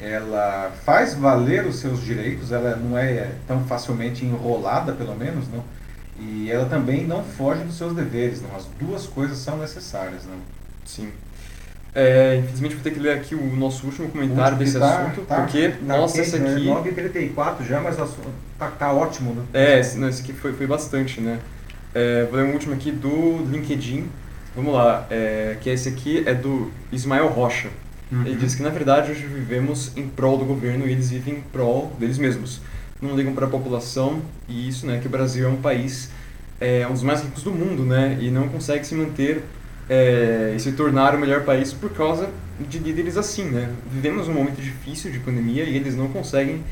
ela faz valer os seus direitos, ela não é tão facilmente enrolada, pelo menos, não? e ela também não foge dos seus deveres, não? As duas coisas são necessárias, não? Sim. É, infelizmente vou ter que ler aqui o nosso último comentário desse tá, assunto, tá, porque, tá nossa, esse né? aqui... 9h34 já, mas tá, tá ótimo, né? É, esse, não, esse aqui foi, foi bastante, né? É, vou ler um último aqui do LinkedIn, vamos lá, é, que esse aqui é do Ismael Rocha. Uhum. Ele diz que, na verdade, hoje vivemos em prol do governo e eles vivem em prol deles mesmos. Não ligam para a população e isso, né, que o Brasil é um país, é um dos mais ricos do mundo, né, e não consegue se manter é, e se tornar o melhor país por causa de líderes assim, né? Vivemos um momento difícil de pandemia e eles não conseguem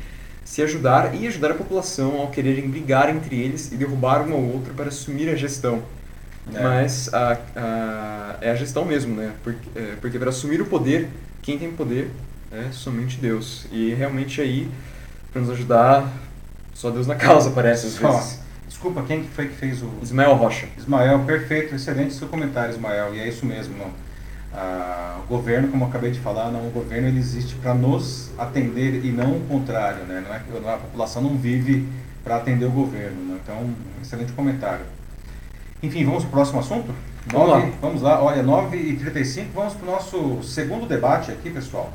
se ajudar e ajudar a população ao quererem brigar entre eles e derrubar um ao outro para assumir a gestão. É. Mas a, a, é a gestão mesmo, né? Porque, é, porque para assumir o poder, quem tem poder é somente Deus. E realmente aí, para nos ajudar, só Deus na causa, parece às vezes. Desculpa, quem foi que fez o. Ismael Rocha. Ismael, perfeito, excelente seu comentário, Ismael, e é isso mesmo. Ah, o governo, como eu acabei de falar, não, o governo ele existe para nos atender e não o contrário. Né? Não é, a população não vive para atender o governo. Né? Então, excelente comentário. Enfim, vamos para o próximo assunto? Vamos 9, lá. Vamos lá, olha, 9h35, vamos para o nosso segundo debate aqui, pessoal.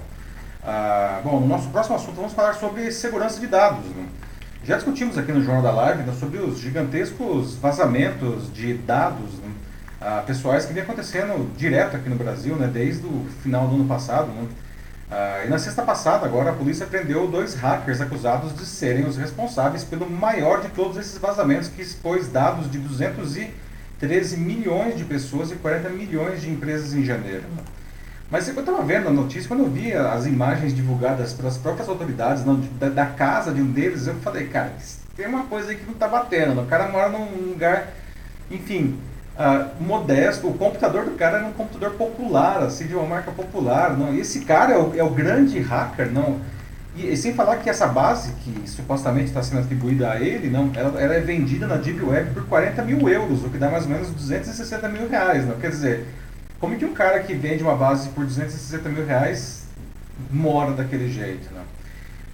Ah, bom, no nosso próximo assunto vamos falar sobre segurança de dados. Né? Já discutimos aqui no Jornal da Live né, sobre os gigantescos vazamentos de dados né, ah, pessoais que vem acontecendo direto aqui no Brasil, né, desde o final do ano passado. Né. Ah, e na sexta passada, agora, a polícia prendeu dois hackers acusados de serem os responsáveis pelo maior de todos esses vazamentos que expôs dados de 213 milhões de pessoas e 40 milhões de empresas em janeiro. Mas eu estava vendo a notícia, quando eu vi as imagens divulgadas pelas próprias autoridades não, da, da, casa de um deles, eu falei, cara, tem uma coisa aí que não está batendo. Né? O cara mora num lugar, enfim, uh, modesto. O computador do cara era um computador popular, assim, de uma marca popular. Não? E esse cara é o, é o grande hacker, não? E, e, sem falar que essa base, que supostamente está sendo atribuída a ele, não, ela, ela, é vendida na Deep Web por 40 mil euros, o que dá mais ou menos 260 mil reais. Não? Quer dizer, como que um cara que vende uma base por 260 mil reais mora daquele jeito, né?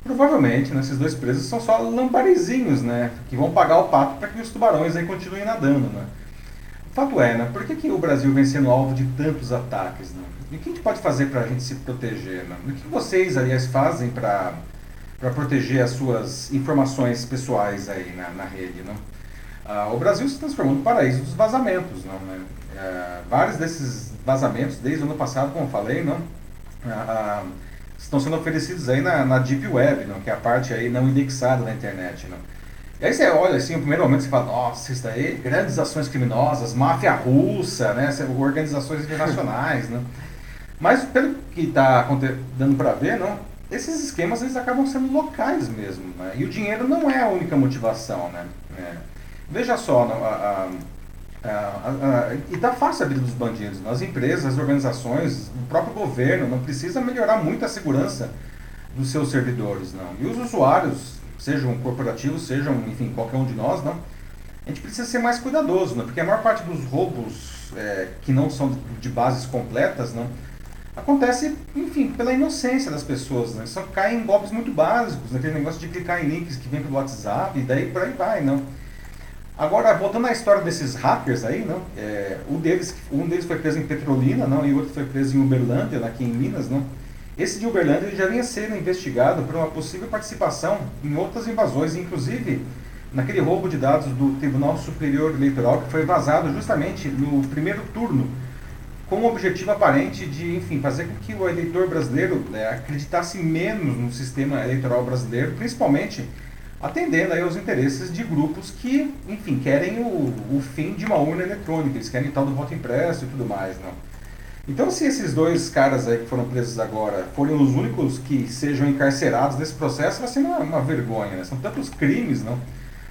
Provavelmente, né, esses dois presos são só lambarezinhos, né? Que vão pagar o pato para que os tubarões aí continuem nadando, né? Fato é, né? Por que, que o Brasil vem sendo alvo de tantos ataques, né? E o que a gente pode fazer para a gente se proteger, né? O que vocês, aliás, fazem para proteger as suas informações pessoais aí na, na rede, né? Ah, o Brasil se transformou no paraíso dos vazamentos, né? É, vários desses vazamentos, desde o ano passado, como falei, não, ah, ah, estão sendo oferecidos aí na, na Deep Web, não, que é a parte aí não indexada na internet. Não. E aí você olha assim, no primeiro momento você fala, nossa, isso daí, grandes ações criminosas, máfia russa, né, organizações internacionais, né. Mas pelo que está dando para ver, não, esses esquemas eles acabam sendo locais mesmo, né, e o dinheiro não é a única motivação, né. É. Veja só, não, a, a ah, ah, e está fácil a vida dos bandidos. As empresas, as organizações, o próprio governo não precisa melhorar muito a segurança dos seus servidores, não. E os usuários, sejam corporativos, sejam, enfim, qualquer um de nós, não. A gente precisa ser mais cuidadoso, não? Porque a maior parte dos roubos é, que não são de bases completas, não, acontece, enfim, pela inocência das pessoas, né? Só caem em golpes muito básicos, naquele negócio de clicar em links que vem pelo WhatsApp, e daí por aí vai, não. Agora, voltando à história desses hackers aí, não? É, um, deles, um deles foi preso em Petrolina, não? E o outro foi preso em Uberlândia, aqui em Minas, não? Esse de Uberlândia já vinha sendo investigado por uma possível participação em outras invasões, inclusive naquele roubo de dados do Tribunal Superior Eleitoral que foi vazado justamente no primeiro turno, com o objetivo aparente de, enfim, fazer com que o eleitor brasileiro né, acreditasse menos no sistema eleitoral brasileiro, principalmente atendendo aí aos interesses de grupos que, enfim, querem o, o fim de uma urna eletrônica, eles querem tal do voto impresso e tudo mais, não. Então, se esses dois caras aí que foram presos agora forem os únicos que sejam encarcerados nesse processo, vai ser uma, uma vergonha, né? São tantos crimes, não?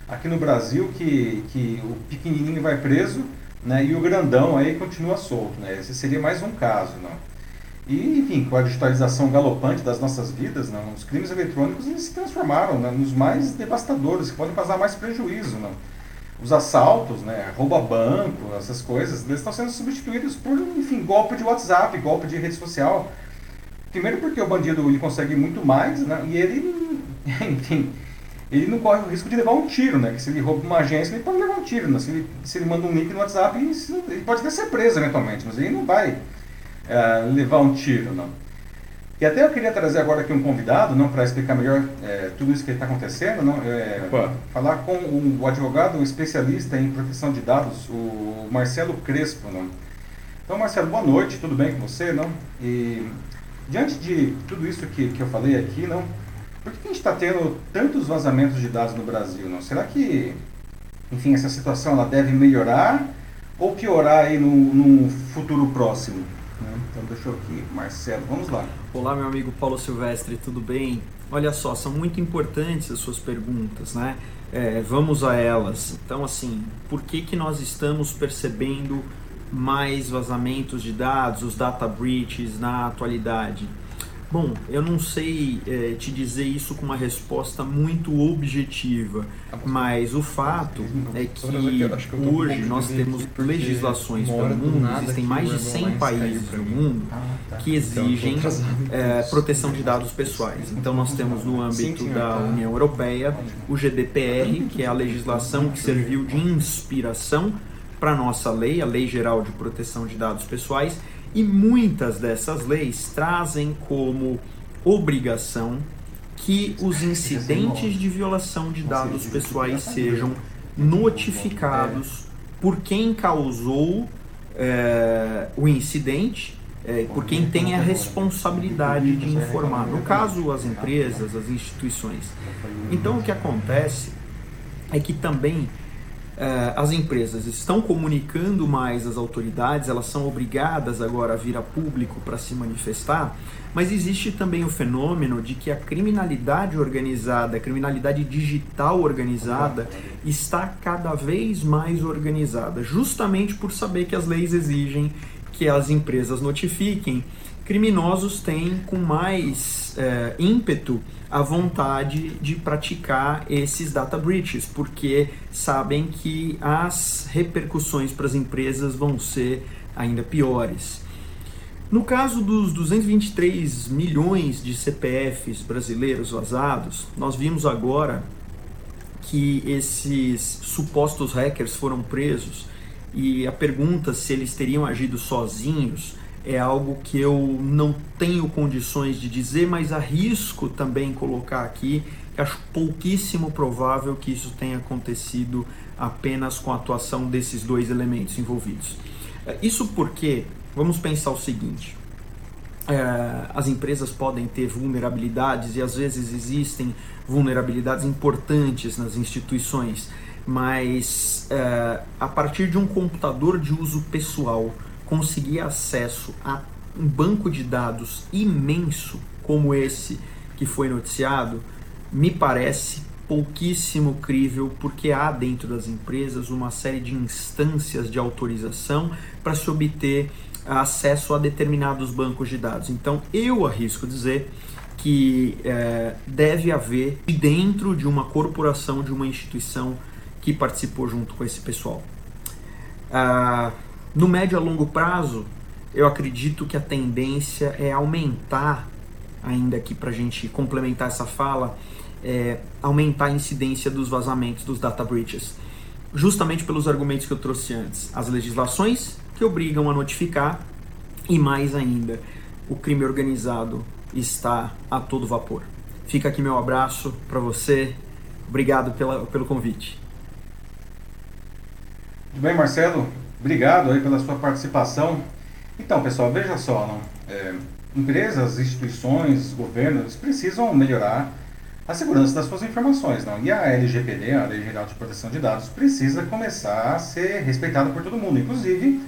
Aqui no Brasil que, que o pequenininho vai preso, né? E o grandão aí continua solto, né? Esse seria mais um caso, não? E, enfim, com a digitalização galopante das nossas vidas, não? os crimes eletrônicos eles se transformaram né? nos mais devastadores, que podem causar mais prejuízo, não? os assaltos, né, rouba banco, essas coisas, eles estão sendo substituídos por, enfim, golpe de WhatsApp, golpe de rede social. Primeiro porque o bandido ele consegue muito mais, né, e ele, enfim, ele não corre o risco de levar um tiro, né, que se ele rouba uma agência, ele pode levar um tiro, né, se ele, se ele manda um link no WhatsApp, ele, ele pode até ser preso eventualmente, mas ele não vai é, levar um tiro, não. E até eu queria trazer agora aqui um convidado, não para explicar melhor é, tudo isso que está acontecendo, não, é, falar com o, o advogado especialista em proteção de dados, o Marcelo Crespo. Não? Então, Marcelo, boa noite, tudo bem com você? Não? E diante de tudo isso que, que eu falei aqui, não, por que a gente está tendo tantos vazamentos de dados no Brasil? Não? Será que, enfim, essa situação ela deve melhorar ou piorar aí no futuro próximo? Então deixa eu aqui, Marcelo, vamos lá. Olá, meu amigo Paulo Silvestre, tudo bem? Olha só, são muito importantes as suas perguntas, né? É, vamos a elas. Então, assim, por que, que nós estamos percebendo mais vazamentos de dados, os data breaches na atualidade? Bom, eu não sei é, te dizer isso com uma resposta muito objetiva, mas o fato é que hoje nós temos legislações pelo mundo, existem mais de 100 países no mundo ah, tá. que então, exigem é, proteção de dados pessoais. Então nós temos no âmbito da União Europeia o GDPR, que é a legislação que serviu de inspiração para a nossa lei, a Lei Geral de Proteção de Dados Pessoais, e muitas dessas leis trazem como obrigação que os incidentes de violação de dados pessoais sejam notificados por quem causou é, o incidente, é, por quem tem a responsabilidade de informar. No caso, as empresas, as instituições. Então, o que acontece é que também as empresas estão comunicando mais às autoridades, elas são obrigadas agora a vir a público para se manifestar, mas existe também o fenômeno de que a criminalidade organizada, a criminalidade digital organizada, está cada vez mais organizada, justamente por saber que as leis exigem que as empresas notifiquem criminosos têm com mais é, ímpeto a vontade de praticar esses data breaches, porque sabem que as repercussões para as empresas vão ser ainda piores. No caso dos 223 milhões de CPFs brasileiros vazados, nós vimos agora que esses supostos hackers foram presos e a pergunta se eles teriam agido sozinhos é algo que eu não tenho condições de dizer, mas arrisco também colocar aqui que acho pouquíssimo provável que isso tenha acontecido apenas com a atuação desses dois elementos envolvidos. É, isso porque, vamos pensar o seguinte: é, as empresas podem ter vulnerabilidades e às vezes existem vulnerabilidades importantes nas instituições, mas é, a partir de um computador de uso pessoal conseguir acesso a um banco de dados imenso como esse que foi noticiado, me parece pouquíssimo crível, porque há dentro das empresas uma série de instâncias de autorização para se obter acesso a determinados bancos de dados. Então, eu arrisco dizer que é, deve haver dentro de uma corporação, de uma instituição que participou junto com esse pessoal. Ah, no médio a longo prazo, eu acredito que a tendência é aumentar, ainda aqui para a gente complementar essa fala, é, aumentar a incidência dos vazamentos dos data breaches. Justamente pelos argumentos que eu trouxe antes. As legislações que obrigam a notificar e mais ainda, o crime organizado está a todo vapor. Fica aqui meu abraço para você. Obrigado pela, pelo convite. Tudo bem, Marcelo? Obrigado aí pela sua participação. Então, pessoal, veja só, não? É, empresas, instituições, governos precisam melhorar a segurança das suas informações, não? E a LGPD, a Lei Geral de Proteção de Dados, precisa começar a ser respeitada por todo mundo, inclusive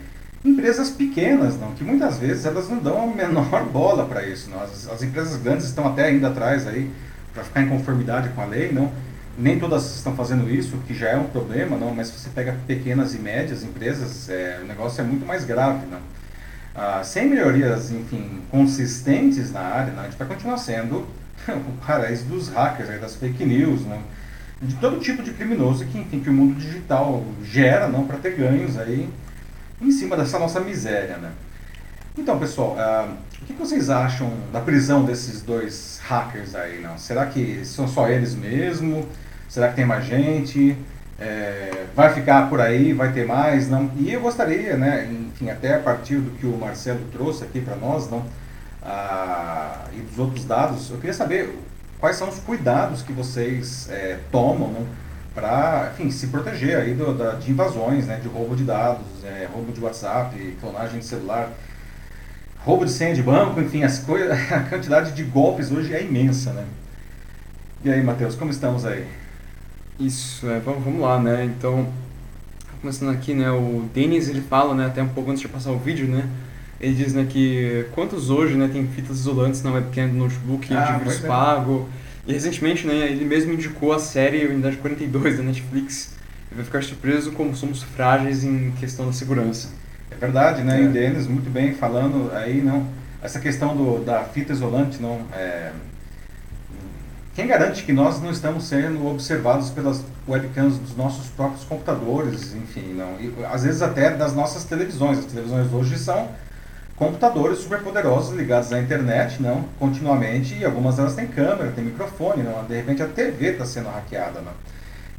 empresas pequenas, não, que muitas vezes elas não dão a menor bola para isso. Não. As, as, empresas grandes estão até ainda atrás aí para ficar em conformidade com a lei, não. Nem todas estão fazendo isso, que já é um problema, não. Mas se você pega pequenas e médias empresas, é, o negócio é muito mais grave, não. Ah, sem melhorias, enfim, consistentes na área, não, a gente vai continuar sendo o paraíso dos hackers, aí, das fake news, não. De todo tipo de criminoso que, enfim, que o mundo digital gera, não, para ter ganhos aí em cima dessa nossa miséria, né? Então, pessoal, uh, o que vocês acham da prisão desses dois hackers aí, não? Será que são só eles mesmo? Será que tem mais gente? É, vai ficar por aí? Vai ter mais? Não? E eu gostaria, né, enfim, até a partir do que o Marcelo trouxe aqui para nós, não? Uh, e dos outros dados, eu queria saber quais são os cuidados que vocês é, tomam, não? para, enfim, se proteger aí do, da, de invasões, né, de roubo de dados, é, roubo de WhatsApp, clonagem de celular, roubo de senha de banco, enfim, as coisas, a quantidade de golpes hoje é imensa, né? E aí, Matheus, como estamos aí? Isso, é, vamos, vamos lá, né? Então, começando aqui, né, o Denis, ele fala, né, até um pouco antes de passar o vídeo, né, ele diz, né, que quantos hoje, né, tem fitas isolantes na webcam do notebook ah, de vírus é. pago, e recentemente, né, ele mesmo indicou a série Unidade 42 da Netflix. E vai ficar surpreso como somos frágeis em questão da segurança. É verdade, né? É. E o Denis muito bem falando aí, não. Essa questão do, da fita isolante, não. É, quem garante que nós não estamos sendo observados pelas webcams dos nossos próprios computadores, enfim, não. E, às vezes até das nossas televisões. As televisões hoje são computadores superpoderosos ligados à internet, não, continuamente, e algumas delas têm câmera, têm microfone, não, de repente a TV está sendo hackeada, não.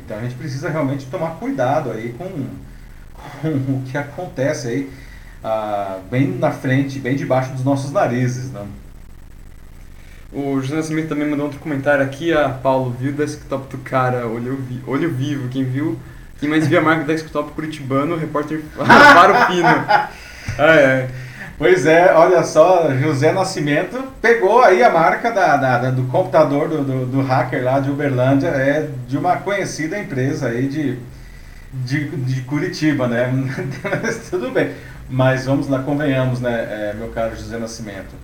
Então a gente precisa realmente tomar cuidado aí com, com o que acontece aí ah, bem na frente, bem debaixo dos nossos narizes, não. O José Nascimento também mandou outro comentário aqui, a Paulo, viu o desktop do cara, olho, vi, olho vivo, quem viu, quem mais viu a marca desktop curitibano, repórter para o pino. Ah, é. Pois é, olha só, José Nascimento pegou aí a marca da, da, do computador do, do, do, hacker lá de Uberlândia, é de uma conhecida empresa aí de, de, de Curitiba, né? Mas tudo bem. Mas vamos lá, convenhamos, né, é, meu caro José Nascimento.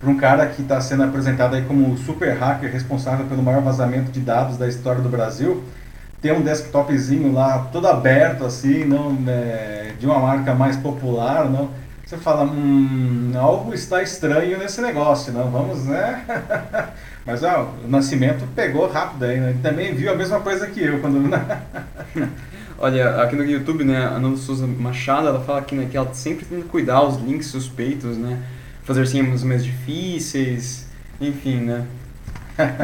Para um cara que está sendo apresentado aí como super hacker responsável pelo maior vazamento de dados da história do Brasil, ter um desktopzinho lá todo aberto assim, não, é, de uma marca mais popular, não você fala, hum, algo está estranho nesse negócio, não? Vamos, né? Mas ah, o Nascimento pegou rápido aí, né? Ele também viu a mesma coisa que eu quando. Olha, aqui no YouTube, né, a Ana Souza Machado, ela fala aqui, né, que ela sempre tem que cuidar os links suspeitos, né? Fazer senhas mais difíceis, enfim, né?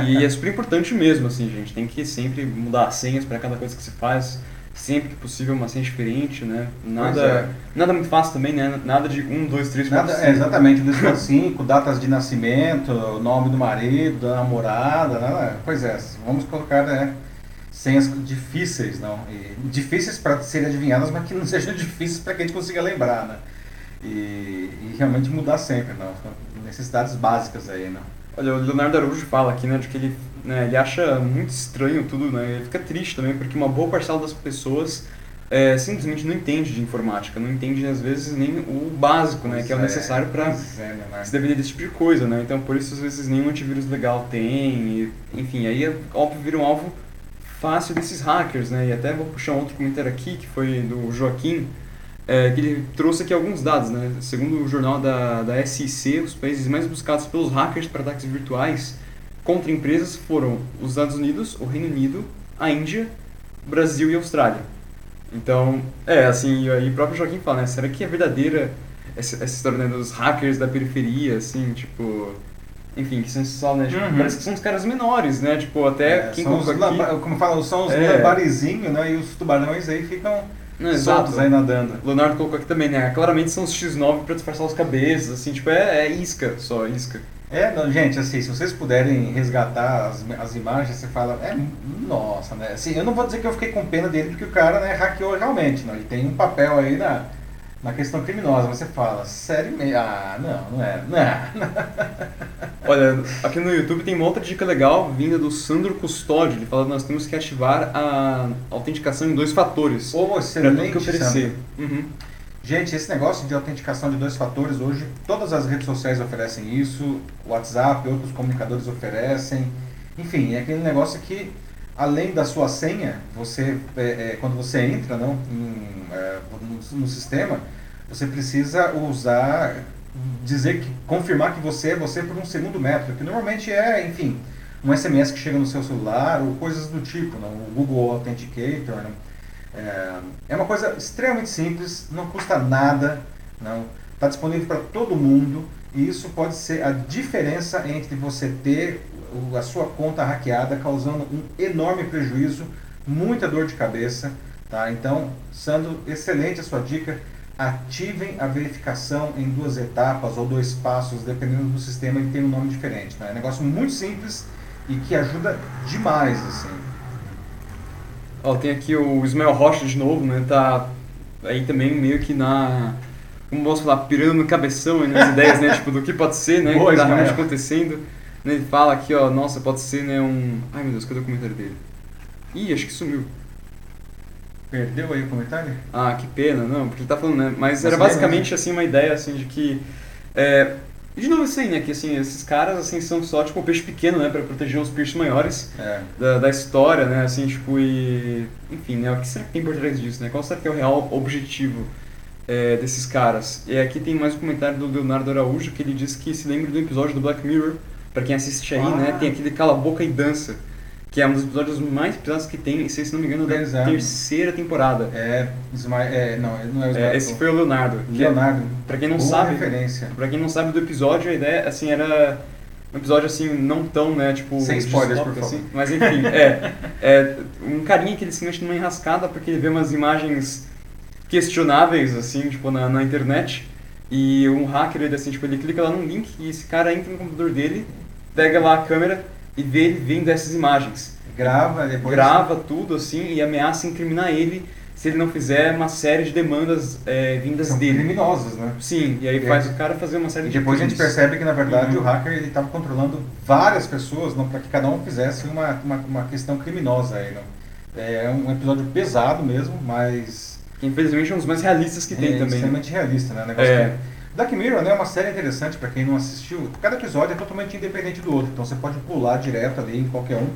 E é super importante mesmo, assim, gente. Tem que sempre mudar as senhas para cada coisa que se faz sempre que possível uma senha diferente, né? Nada, é. nada muito fácil também, né? Nada de 1, 2, 3, 4, 5. É, exatamente, 2, 4, 5, datas de nascimento, nome do marido, da namorada, né? Pois é, vamos colocar né, senhas difíceis, não? E, difíceis para serem adivinhadas, mas que não sejam difíceis para que a gente consiga lembrar, né? E, e realmente mudar sempre, não? Necessidades básicas aí, não? Olha, o Leonardo Araújo fala aqui, né, de que ele, né, ele acha muito estranho tudo, né, ele fica triste também, porque uma boa parcela das pessoas é, simplesmente não entende de informática, não entende às vezes nem o básico, né, que é o necessário para é, se defender desse tipo de coisa, né, então por isso às vezes nenhum antivírus legal tem, e, enfim, aí é óbvio vira um alvo fácil desses hackers, né, e até vou puxar um outro comentário aqui, que foi do Joaquim, é, que ele trouxe aqui alguns dados, né? Segundo o jornal da, da SEC, os países mais buscados pelos hackers para ataques virtuais contra empresas foram os Estados Unidos, o Reino Unido, a Índia, o Brasil e a Austrália. Então, é, assim, aí o próprio Joaquim fala, né? Será que é verdadeira essa, essa história né, dos hackers da periferia, assim, tipo... Enfim, que são só, né? Tipo, uhum. Parece que são os caras menores, né? Tipo, até é, quem colocou aqui... Como fala, são os é. barizinhos, né? E os tubarões aí ficam não, soltos aí nadando. Leonardo colocou aqui também, né? Claramente são os X9 para disfarçar os cabeças, assim, tipo, é, é isca só, isca. É, não, gente, assim, se vocês puderem resgatar as, as imagens, você fala, é, nossa, né? Assim, eu não vou dizer que eu fiquei com pena dele, porque o cara, né, hackeou realmente, né? Ele tem um papel aí na, na questão criminosa, você fala, sério mesmo? Ah, não, não é, não é. Olha, aqui no YouTube tem uma outra dica legal vinda do Sandro Custódio. Ele fala que nós temos que ativar a autenticação em dois fatores. Ou excelente, que oferecer. Uhum. Gente, esse negócio de autenticação de dois fatores hoje, todas as redes sociais oferecem isso, WhatsApp, outros comunicadores oferecem. Enfim, é aquele negócio que, além da sua senha, você, é, é, quando você entra não, é, no, no, sistema, você precisa usar, dizer que, confirmar que você é você por um segundo método, que normalmente é, enfim, um SMS que chega no seu celular ou coisas do tipo, não? o Google Authenticator. Não? É, é uma coisa extremamente simples, não custa nada, não está disponível para todo mundo e isso pode ser a diferença entre você ter a sua conta hackeada causando um enorme prejuízo, muita dor de cabeça, tá? Então, sendo excelente a sua dica, ativem a verificação em duas etapas ou dois passos, dependendo do sistema, ele tem um nome diferente. Tá? É um negócio muito simples e que ajuda demais, assim. Ó, tem aqui o Ismael Rocha de novo, né? Tá aí também meio que na. Como posso falar, pirando no cabeção nas ideias, né? Tipo, do que pode ser, né? Boa, que tá realmente acontecendo. Ele fala aqui, ó, nossa, pode ser, né, um... Ai, meu Deus, cadê o comentário dele? Ih, acho que sumiu. Perdeu aí o comentário? Ah, que pena, não, porque ele tá falando, né? Mas Mas era basicamente, mesmo. assim, uma ideia, assim, de que... É, de novo isso aí, né? Que, assim, esses caras, assim, são só, tipo, um peixe pequeno, né? Pra proteger os peixes maiores É. da, da história, né? Assim, tipo, e... Enfim, né? O que será que tem por trás disso, né? Qual será que é o real objetivo é, desses caras? E aqui tem mais um comentário do Leonardo Araújo, que ele diz que se lembra do episódio do Black Mirror, pra quem assiste aí, Ah. né? Tem aquele Cala a Boca e Dança, que é um dos episódios mais pesados que tem, se não me engano, da Exato. terceira temporada. É, é, não, ele não é o. É, esse foi o Leonardo. que é- Leonardo. Pra quem não Boa sabe, referência. Pra quem não sabe do episódio, a ideia, assim, era um episódio, assim, não tão, né, tipo... Sem spoilers, por distópico, favor. assim, mas enfim, é, é um carinha que ele se mete numa enrascada porque ele vê umas imagens questionáveis, assim, tipo, na, na internet, e um hacker, ele, assim, tipo, ele clica lá num link e esse cara entra no computador dele, pega lá a câmera e vê ele vendo essas imagens. Grava, depois. Grava tudo, assim, e ameaça incriminar ele se ele não fizer uma série de demandas é, vindas São dele. criminosos, né? Sim, e aí faz o cara fazer uma série E de depois a gente crimes. percebe que, na verdade, Uhum. o hacker ele estava controlando várias pessoas para que cada um fizesse uma, uma, uma questão criminosa. Aí, não? É um episódio pesado mesmo, mas Que infelizmente é um dos mais realistas que é tem também. né? extremamente realista. Né? O negócio É. que- Black Mirror né, é uma série interessante para quem não assistiu. Cada episódio é totalmente independente do outro, então você pode pular direto ali em qualquer um.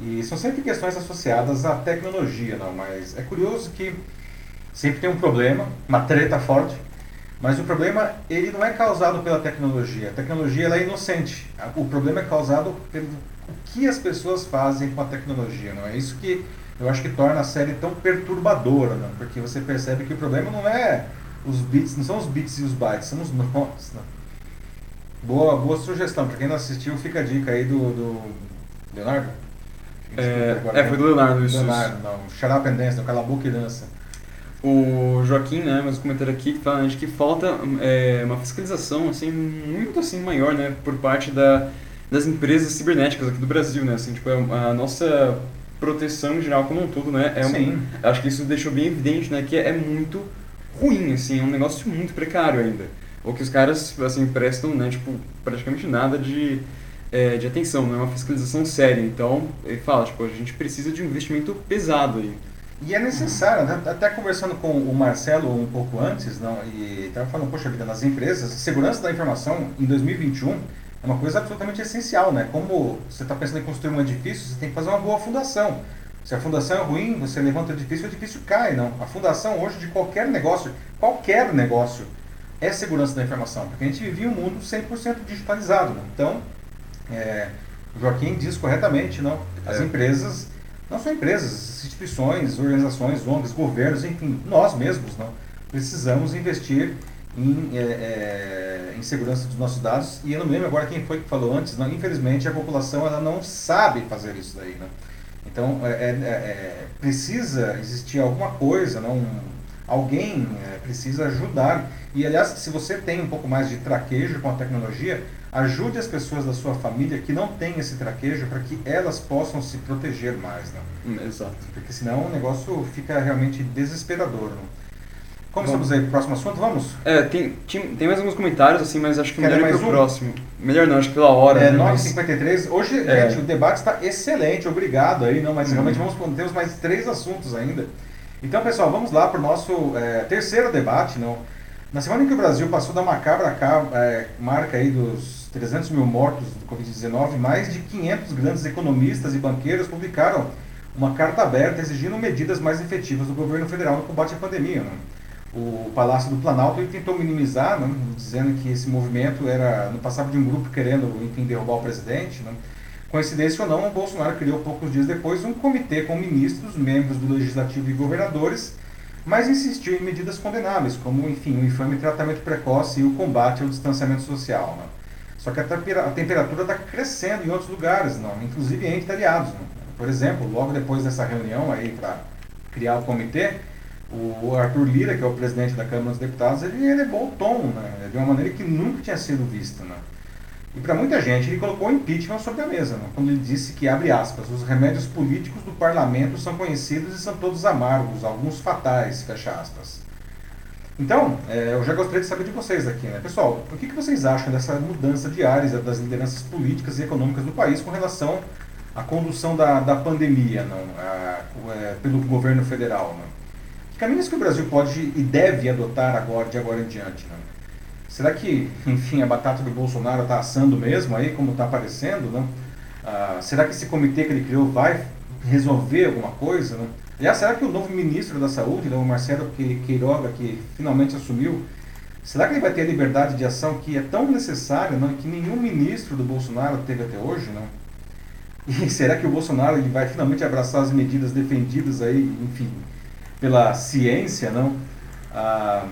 E são sempre questões associadas à tecnologia, não, mas é curioso que sempre tem um problema, uma treta forte, mas o problema ele não é causado pela tecnologia. A tecnologia ela é inocente. O problema é causado pelo o que as pessoas fazem com a tecnologia, não é isso que eu acho que torna a série tão perturbadora, não? porque você percebe que o problema não é os bits, não são os bits e os bytes, são os nós. Não. Boa, boa sugestão. Para quem não assistiu, fica a dica aí do, do Leonardo. É, Agora, é, foi do Leonardo isso. Leonardo, não. Shut up and dance, não. Cala a boca e dança. O Joaquim, né, mas comentário aqui que fala de que falta é, uma fiscalização assim muito assim maior, né, por parte da, das empresas cibernéticas aqui do Brasil, né, assim, tipo, é a nossa proteção em geral como um todo, né, é um- acho que isso deixou bem evidente, né, que é muito ruim, assim, é um negócio muito precário ainda. Ou que os caras, assim, prestam, né, tipo, praticamente nada de, é, de atenção, não é uma fiscalização séria. Então, ele fala, tipo, a gente precisa de um investimento pesado aí. E é necessário, né? até conversando com o Marcelo um pouco antes, não, e estava falando, poxa vida, nas empresas, segurança da informação em 2021 é uma coisa absolutamente essencial, né? Como você está pensando em construir um edifício, você tem que fazer uma boa fundação. Se a fundação é ruim, você levanta o edifício, o edifício cai, não. A fundação hoje de qualquer negócio, qualquer negócio, é segurança da informação, porque a gente vive um mundo 100% digitalizado, né? Então, é, o Joaquim diz corretamente, não? As É. empresas, não só empresas, instituições, organizações, ONGs, governos, enfim, nós mesmos, não? Precisamos investir em, é, é, em segurança dos nossos dados. E eu não me lembro agora quem foi que falou antes, não? Infelizmente a população ela não sabe fazer isso daí, né? Então, é, é, é, precisa existir alguma coisa, não? Um- alguém é, precisa ajudar. E, aliás, se você tem um pouco mais de traquejo com a tecnologia, ajude as pessoas da sua família que não têm esse traquejo para que elas possam se proteger mais, né? Exato. Porque senão o negócio fica realmente desesperador. Né? Como estamos aí pro próximo assunto? Vamos? É, tem, tem, tem mais alguns comentários, assim, mas acho que melhor ir mais pro um? próximo. Melhor não, acho que pela hora. É, né, mas- 9h53. Hoje, É. gente, o debate está excelente, obrigado aí, não, mas Uhum. realmente vamos, temos mais três assuntos ainda. Então, pessoal, vamos lá para o nosso é, terceiro debate. Não? Na semana em que o Brasil passou da macabra é, marca aí dos 300 mil mortos do Covid-19, mais de 500 grandes economistas e banqueiros publicaram uma carta aberta exigindo medidas mais efetivas do governo federal no combate à pandemia. Não? O Palácio do Planalto ele tentou minimizar, não? dizendo que esse movimento era no passado de um grupo querendo, enfim, derrubar o presidente. Não? Coincidência ou não, o Bolsonaro criou poucos dias depois um comitê com ministros, membros do Legislativo e governadores, mas insistiu em medidas condenáveis, como, enfim, o infame tratamento precoce e o combate ao distanciamento social. Né? Só que a, temperatura está crescendo em outros lugares, não? inclusive entre aliados. Não? Por exemplo, logo depois dessa reunião aí para criar o comitê, o Arthur Lira, que é o presidente da Câmara dos Deputados, ele elevou o tom né? de uma maneira que nunca tinha sido vista. Né? E para muita gente ele colocou o impeachment sobre a mesa, né? quando ele disse que, abre aspas, os remédios políticos do parlamento são conhecidos e são todos amargos, alguns fatais, fecha aspas. Então, é, eu já gostaria de saber de vocês aqui, né? Pessoal, o que, que vocês acham dessa mudança diária das lideranças políticas e econômicas do país com relação à condução da, da pandemia não? A, é, pelo governo federal? Não? Caminhos que o Brasil pode e deve adotar agora, de agora em diante? Não? Será que, enfim, a batata do Bolsonaro está assando mesmo aí, como está aparecendo? Não? Ah, será que esse comitê que ele criou vai resolver alguma coisa? Não? Aliás, será que o novo ministro da Saúde, né, o Marcelo Queiroga, que finalmente assumiu, será que ele vai ter a liberdade de ação que é tão necessária, não, que nenhum ministro do Bolsonaro teve até hoje? Não? E será que o Bolsonaro ele vai finalmente abraçar as medidas defendidas aí, enfim, pela ciência, não? Ah,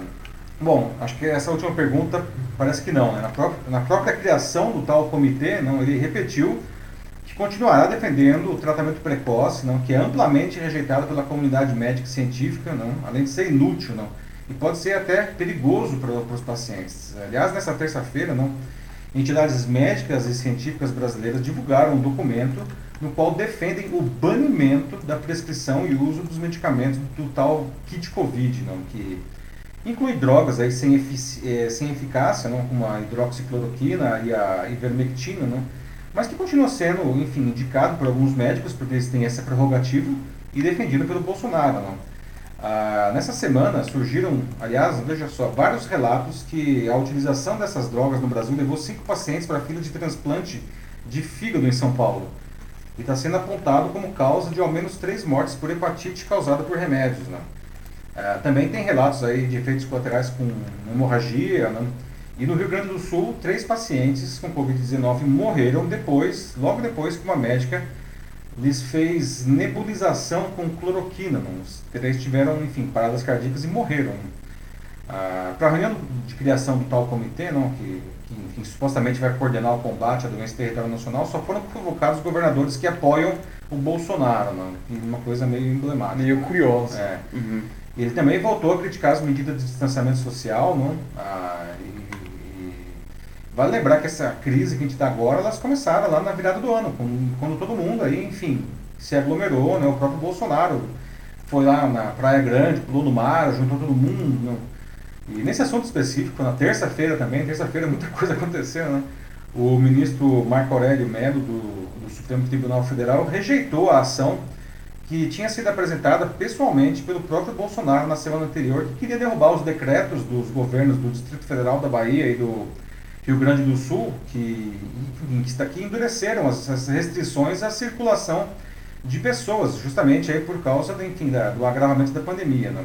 Bom, acho que essa última pergunta parece que não. Né? Na, própria, na própria criação do tal comitê, não, ele repetiu que continuará defendendo o tratamento precoce, não, que é amplamente rejeitado pela comunidade médica e científica, não, além de ser inútil, não, e pode ser até perigoso para, para os pacientes. Aliás, nessa terça-feira, não, entidades médicas e científicas brasileiras divulgaram um documento no qual defendem o banimento da prescrição e uso dos medicamentos do tal kit COVID, não, que Inclui drogas aí sem, é, sem eficácia, não, como a hidroxicloroquina e a ivermectina, não, mas que continua sendo, enfim, indicado por alguns médicos, porque eles têm essa prerrogativa, e defendido pelo Bolsonaro. Não. Ah, nessa semana surgiram, aliás, veja só, vários relatos que a utilização dessas drogas no Brasil levou cinco pacientes para a fila de transplante de fígado em São Paulo. E está sendo apontado como causa de ao menos três mortes por hepatite causada por remédios. Não. É, também tem relatos aí de efeitos colaterais com hemorragia, né? E no Rio Grande do Sul, três pacientes com Covid-19 morreram depois, logo depois que uma médica lhes fez nebulização com cloroquina. Né? Os três tiveram, enfim, paradas cardíacas e morreram. Ah, Para a reunião de criação do tal comitê, não, que, que enfim, supostamente vai coordenar o combate à doença territorial nacional, só foram convocados governadores que apoiam o Bolsonaro. Não? Uma coisa meio emblemática. Meio curiosa. É. Uhum. Ele também voltou a criticar as medidas de distanciamento social, não? Ah, e, e vale lembrar que essa crise que a gente está agora, elas começaram lá na virada do ano, quando, quando, todo mundo aí, enfim, se aglomerou, né? O próprio Bolsonaro foi lá na Praia Grande, pulou no mar, juntou todo mundo, não? E nesse assunto específico, na terça-feira também, terça-feira muita coisa aconteceu, né? O ministro Marco Aurélio Melo, do, do Supremo Tribunal Federal, rejeitou a ação que tinha sido apresentada pessoalmente pelo próprio Bolsonaro na semana anterior, que queria derrubar os decretos dos governos do Distrito Federal da Bahia e do Rio Grande do Sul, que, que endureceram as, restrições à circulação de pessoas, justamente aí por causa do, enfim, da, do agravamento da pandemia. Né?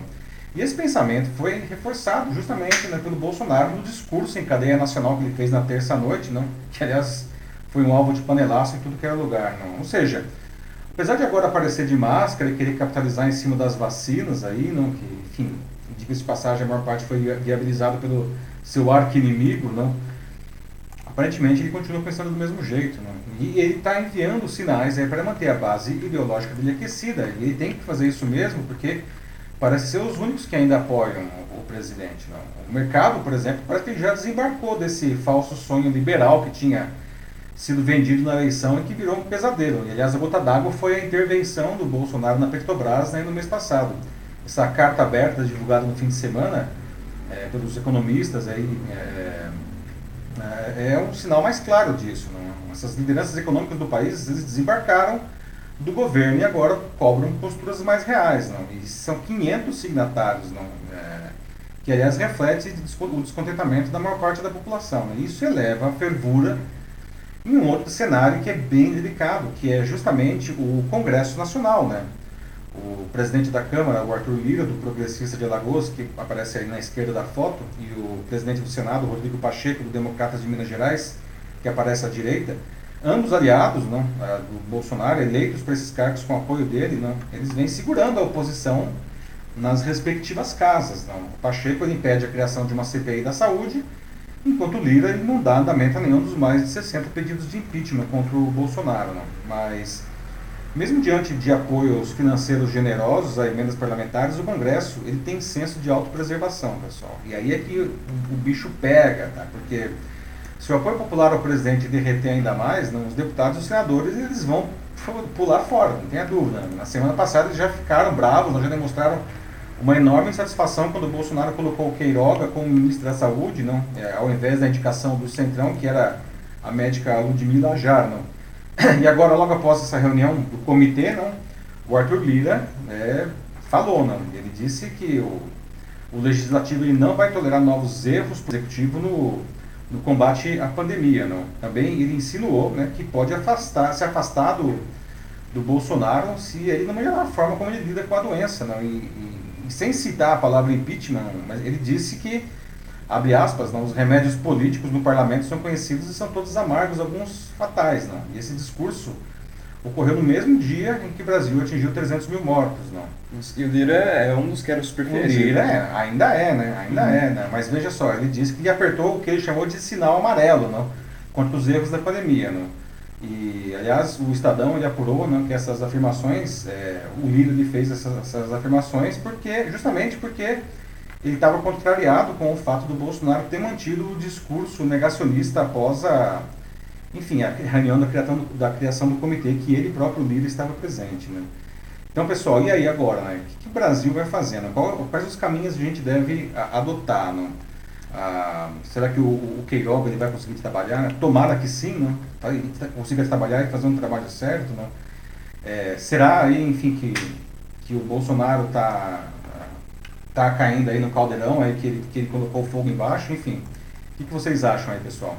E esse pensamento foi reforçado justamente né, pelo Bolsonaro no discurso em cadeia nacional que ele fez na terça-noite, né? que aliás foi um alvo de panelaço em tudo que era lugar. Não? Ou seja, Apesar de agora aparecer de máscara e querer capitalizar em cima das vacinas aí, não, que, enfim, de passagem, a maior parte foi viabilizada pelo seu arqui-inimigo, não, aparentemente ele continua pensando do mesmo jeito. Não? E ele está enviando sinais para manter a base ideológica dele aquecida. E ele tem que fazer isso mesmo, porque parece ser os únicos que ainda apoiam o, presidente. Não? O mercado, por exemplo, parece que já desembarcou desse falso sonho liberal que tinha sido vendido na eleição e que virou um pesadelo. E, aliás, a gota d'água foi a intervenção do Bolsonaro na Petrobras né, no mês passado. Essa carta aberta divulgada no fim de semana é, pelos economistas aí, é, é, é, um sinal mais claro disso. Né? Essas lideranças econômicas do país desembarcaram do governo e agora cobram posturas mais reais. Não? E são 500 signatários, não? É, que aliás reflete o descontentamento da maior parte da população. Né? Isso eleva a fervura em um outro cenário que é bem delicado, que é justamente o Congresso Nacional. Né? O presidente da Câmara, o Arthur Lira, do Progressista de Alagoas, que aparece aí na esquerda da foto, e o presidente do Senado, Rodrigo Pacheco, do Democratas de Minas Gerais, que aparece à direita, ambos aliados não, do Bolsonaro, eleitos para esses cargos com apoio dele, não, eles vêm segurando a oposição nas respectivas casas. Não. O Pacheco impede a criação de uma CPI da saúde, enquanto Lira ele não dá andamento a nenhum dos mais de 60 pedidos de impeachment contra o Bolsonaro. Não. Mas, mesmo diante de apoios financeiros generosos a emendas parlamentares, o Congresso ele tem senso de autopreservação, pessoal. E aí é que o, o bicho pega, tá? porque se o apoio popular ao presidente derreter ainda mais, não, os deputados e os senadores eles vão pular fora, não tenha dúvida. Na semana passada eles já ficaram bravos, já demonstraram uma enorme insatisfação quando o Bolsonaro colocou o Queiroga como ministro da Saúde, não, é, ao invés da indicação do Centrão, que era a médica Ludmila Ajar. Não. E agora, logo após essa reunião do comitê, não, o Arthur Lira é, falou, não, ele disse que o, o Legislativo ele não vai tolerar novos erros do Executivo no, no combate à pandemia. Não. Também ele insinuou né, que pode afastar, se afastar do, do Bolsonaro se ele não melhorar a forma como ele lida com a doença. Não. E, e, sem citar a palavra impeachment, mas ele disse que, abre aspas, não, os remédios políticos no parlamento são conhecidos e são todos amargos, alguns fatais. Não. E esse discurso ocorreu no mesmo dia em que o Brasil atingiu 300 mil mortos. Não. E o Lira é um dos que era super O Lira é, ainda é, né? Ainda uhum. é, né? Mas veja só, ele disse que apertou o que ele chamou de sinal amarelo, não? Contra os erros da pandemia, não? E, aliás, o Estadão ele apurou não, que essas afirmações, é, o Lira ele fez essas, essas afirmações porque, justamente porque ele estava contrariado com o fato do Bolsonaro ter mantido o discurso negacionista após a, enfim, a reunião da criação, do, da criação do comitê, que ele próprio líder estava presente. Né? Então, pessoal, e aí agora? Né? O que, que o Brasil vai fazendo? Qual, quais os caminhos a gente deve adotar? Né? Ah, será que o, o Queiroga ele vai conseguir trabalhar? Tomara que sim, né? Tá, tá, consiga trabalhar e fazer um trabalho certo. Né? É, será aí, enfim, que, que o Bolsonaro está tá caindo aí no caldeirão, aí que ele, que ele colocou fogo embaixo? Enfim, o que, que vocês acham aí, pessoal?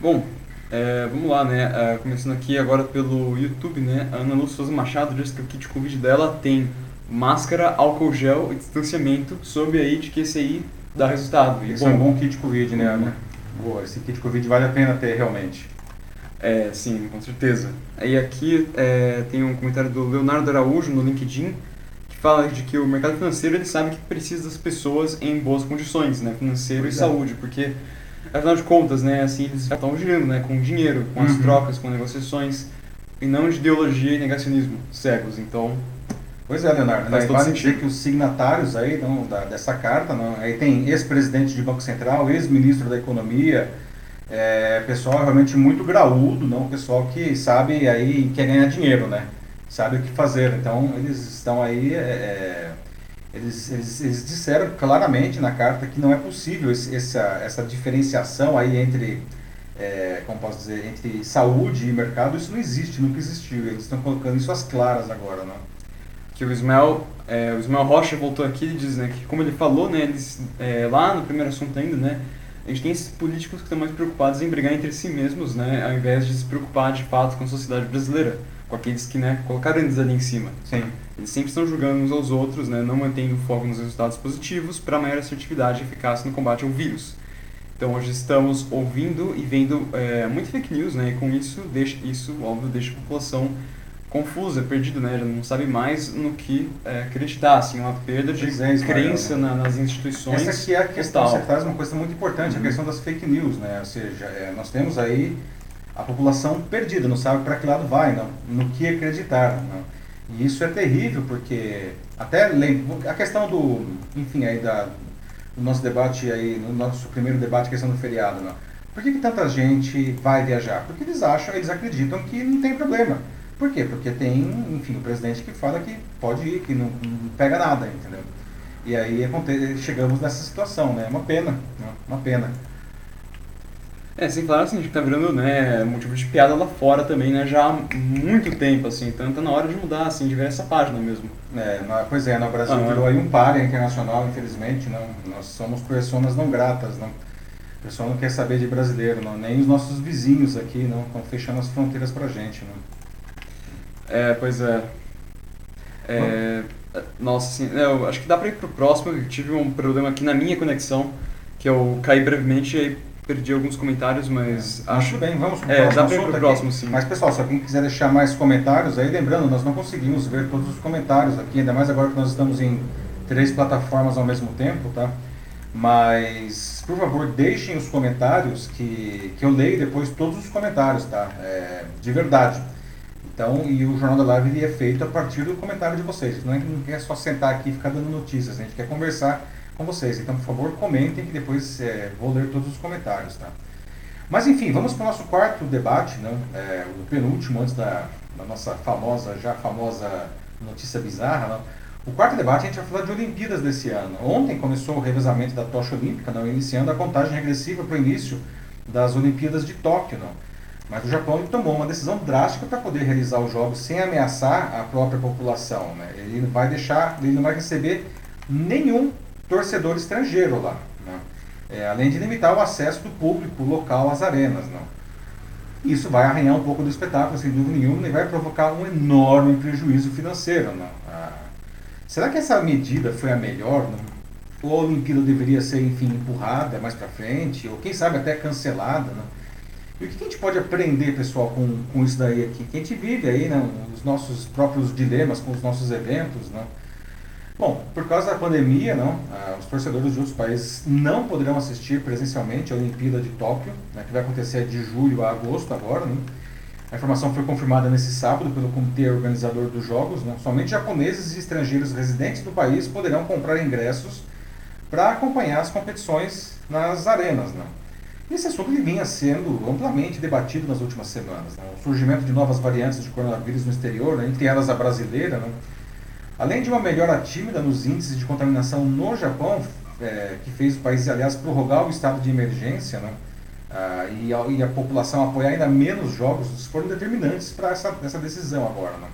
Bom, é, vamos lá, né? É, começando aqui agora pelo YouTube, né? A Ana Lúcia Souza Machado diz que o kit Covid dela tem máscara, álcool gel e distanciamento, sob aí de que esse aí dá resultado. E, Esse bom, é um bom kit Covid, né, Ana? Boa, esse kit Covid vale a pena ter realmente. É, sim, com certeza. Aí aqui é, tem um comentário do Leonardo Araújo no LinkedIn que fala de que o mercado financeiro ele sabe que precisa das pessoas em boas condições, né, financeiro e é. saúde, porque afinal de contas, né, assim, eles já estão girando, né, com dinheiro, com as uhum. trocas, com negociações, e não de ideologia e negacionismo cegos. Então, Pois é, Leonardo, faz vale dizer que os signatários aí não, da, dessa carta, não, aí tem ex-presidente de Banco Central, ex-ministro da Economia, é, pessoal realmente muito graúdo, não, pessoal que sabe aí quer ganhar dinheiro, né? Sabe o que fazer. Então eles estão aí é, é eles, eles, eles, disseram claramente na carta que não é possível esse, essa, essa diferenciação aí entre, é, como posso dizer, entre saúde e mercado, isso não existe, nunca existiu. Eles estão colocando isso às claras agora, né? Que o Ismael, é, o Ismael Rocha voltou aqui e diz né, que, como ele falou, né, eles, é, lá no primeiro assunto ainda, né, a gente tem esses políticos que estão mais preocupados em brigar entre si mesmos, né, ao invés de se preocupar de fato com a sociedade brasileira com aqueles que né, colocaram eles ali em cima. Sim. Eles sempre estão julgando uns aos outros, né, não mantendo foco nos resultados positivos para maior assertividade e eficácia no combate ao vírus. Então hoje estamos ouvindo e vendo é, muito fake news, né, e com isso, deixa, isso óbvio, deixa a população confusa, perdida, né, já não sabe mais no que é, acreditar, assim, uma perda de é, crença na, nas instituições. Essa aqui é a questão, você traz uma coisa muito importante, uhum. a questão das fake news, né, ou seja, é, nós temos aí a população perdida, não sabe para que lado vai, não, no que acreditar. Não. E isso é terrível, porque até a questão do, enfim, aí da, do nosso debate aí, no nosso primeiro debate, a questão do feriado, não. Por que, que tanta gente vai viajar? Porque eles acham, eles acreditam que não tem problema. Por quê? Porque tem, enfim, o presidente que fala que pode ir, que não, não pega nada, entendeu? E aí chegamos nessa situação, né? É uma pena, né? uma pena. É, sem falar assim, a gente tá virando, né, motivo de piada lá fora também, né, já há muito tempo, assim, então tá na hora de mudar, assim, de ver essa página mesmo. É, pois é, no Brasil virou aí um páreo internacional, infelizmente, não, nós somos pessoas não gratas, não. O pessoal não quer saber de brasileiro, não, nem os nossos vizinhos aqui, não, estão fechando as fronteiras pra gente, não. É, pois é. É, nossa, assim, eu acho que dá pra ir pro próximo, eu tive um problema aqui na minha conexão, que eu caí brevemente e perdi alguns comentários, mas é. acho bem, vamos pro é, próximo. Dá para pro próximo, sim. Mas pessoal, se alguém quiser deixar mais comentários, aí lembrando, nós não conseguimos ver todos os comentários aqui, ainda mais agora que nós estamos em três plataformas ao mesmo tempo, tá? Mas, por favor, deixem os comentários que, que eu leio depois todos os comentários, tá? É, de verdade. Então, e o Jornal da Live é feito a partir do comentário de vocês. Não é, não é só sentar aqui e ficar dando notícias, a gente quer conversar com vocês. Então, por favor, comentem que depois é, vou ler todos os comentários, tá? Mas enfim, vamos para o nosso quarto debate, né? É, o penúltimo antes da, da, nossa famosa, já famosa notícia bizarra. Né? O quarto debate a gente vai falar de Olimpíadas desse ano. Ontem começou o revezamento da tocha olímpica, não, iniciando a contagem regressiva para o início das Olimpíadas de Tóquio. Não? Mas o Japão tomou uma decisão drástica para poder realizar os jogos sem ameaçar a própria população. Né? Ele vai deixar, ele não vai receber nenhum torcedor estrangeiro lá. Né? É, além de limitar o acesso do público local às arenas. Não? Isso vai arranhar um pouco do espetáculo, sem dúvida nenhuma, e vai provocar um enorme prejuízo financeiro. Não? Ah, será que essa medida foi a melhor? Não? Ou a Olimpíada deveria ser, enfim, empurrada mais para frente, ou quem sabe até cancelada? Não? E o que a gente pode aprender, pessoal, com, com isso daí aqui? Que a gente vive aí, né, os nossos próprios dilemas com os nossos eventos, né? Bom, por causa da pandemia, não, ah, os torcedores de outros países não poderão assistir presencialmente a Olimpíada de Tóquio, né, que vai acontecer de julho a agosto agora. Né? A informação foi confirmada nesse sábado pelo comitê organizador dos Jogos. Né? Somente japoneses e estrangeiros residentes do país poderão comprar ingressos para acompanhar as competições nas arenas. Né? Esse assunto vinha sendo amplamente debatido nas últimas semanas. Né? O surgimento de novas variantes de coronavírus no exterior, né? entre elas a brasileira, né? Além de uma melhora tímida nos índices de contaminação no Japão, é, que fez o país, aliás, prorrogar o estado de emergência, né? Ah, e, a, e, a, população apoiar ainda menos jogos, foram determinantes para essa, essa decisão agora. Né?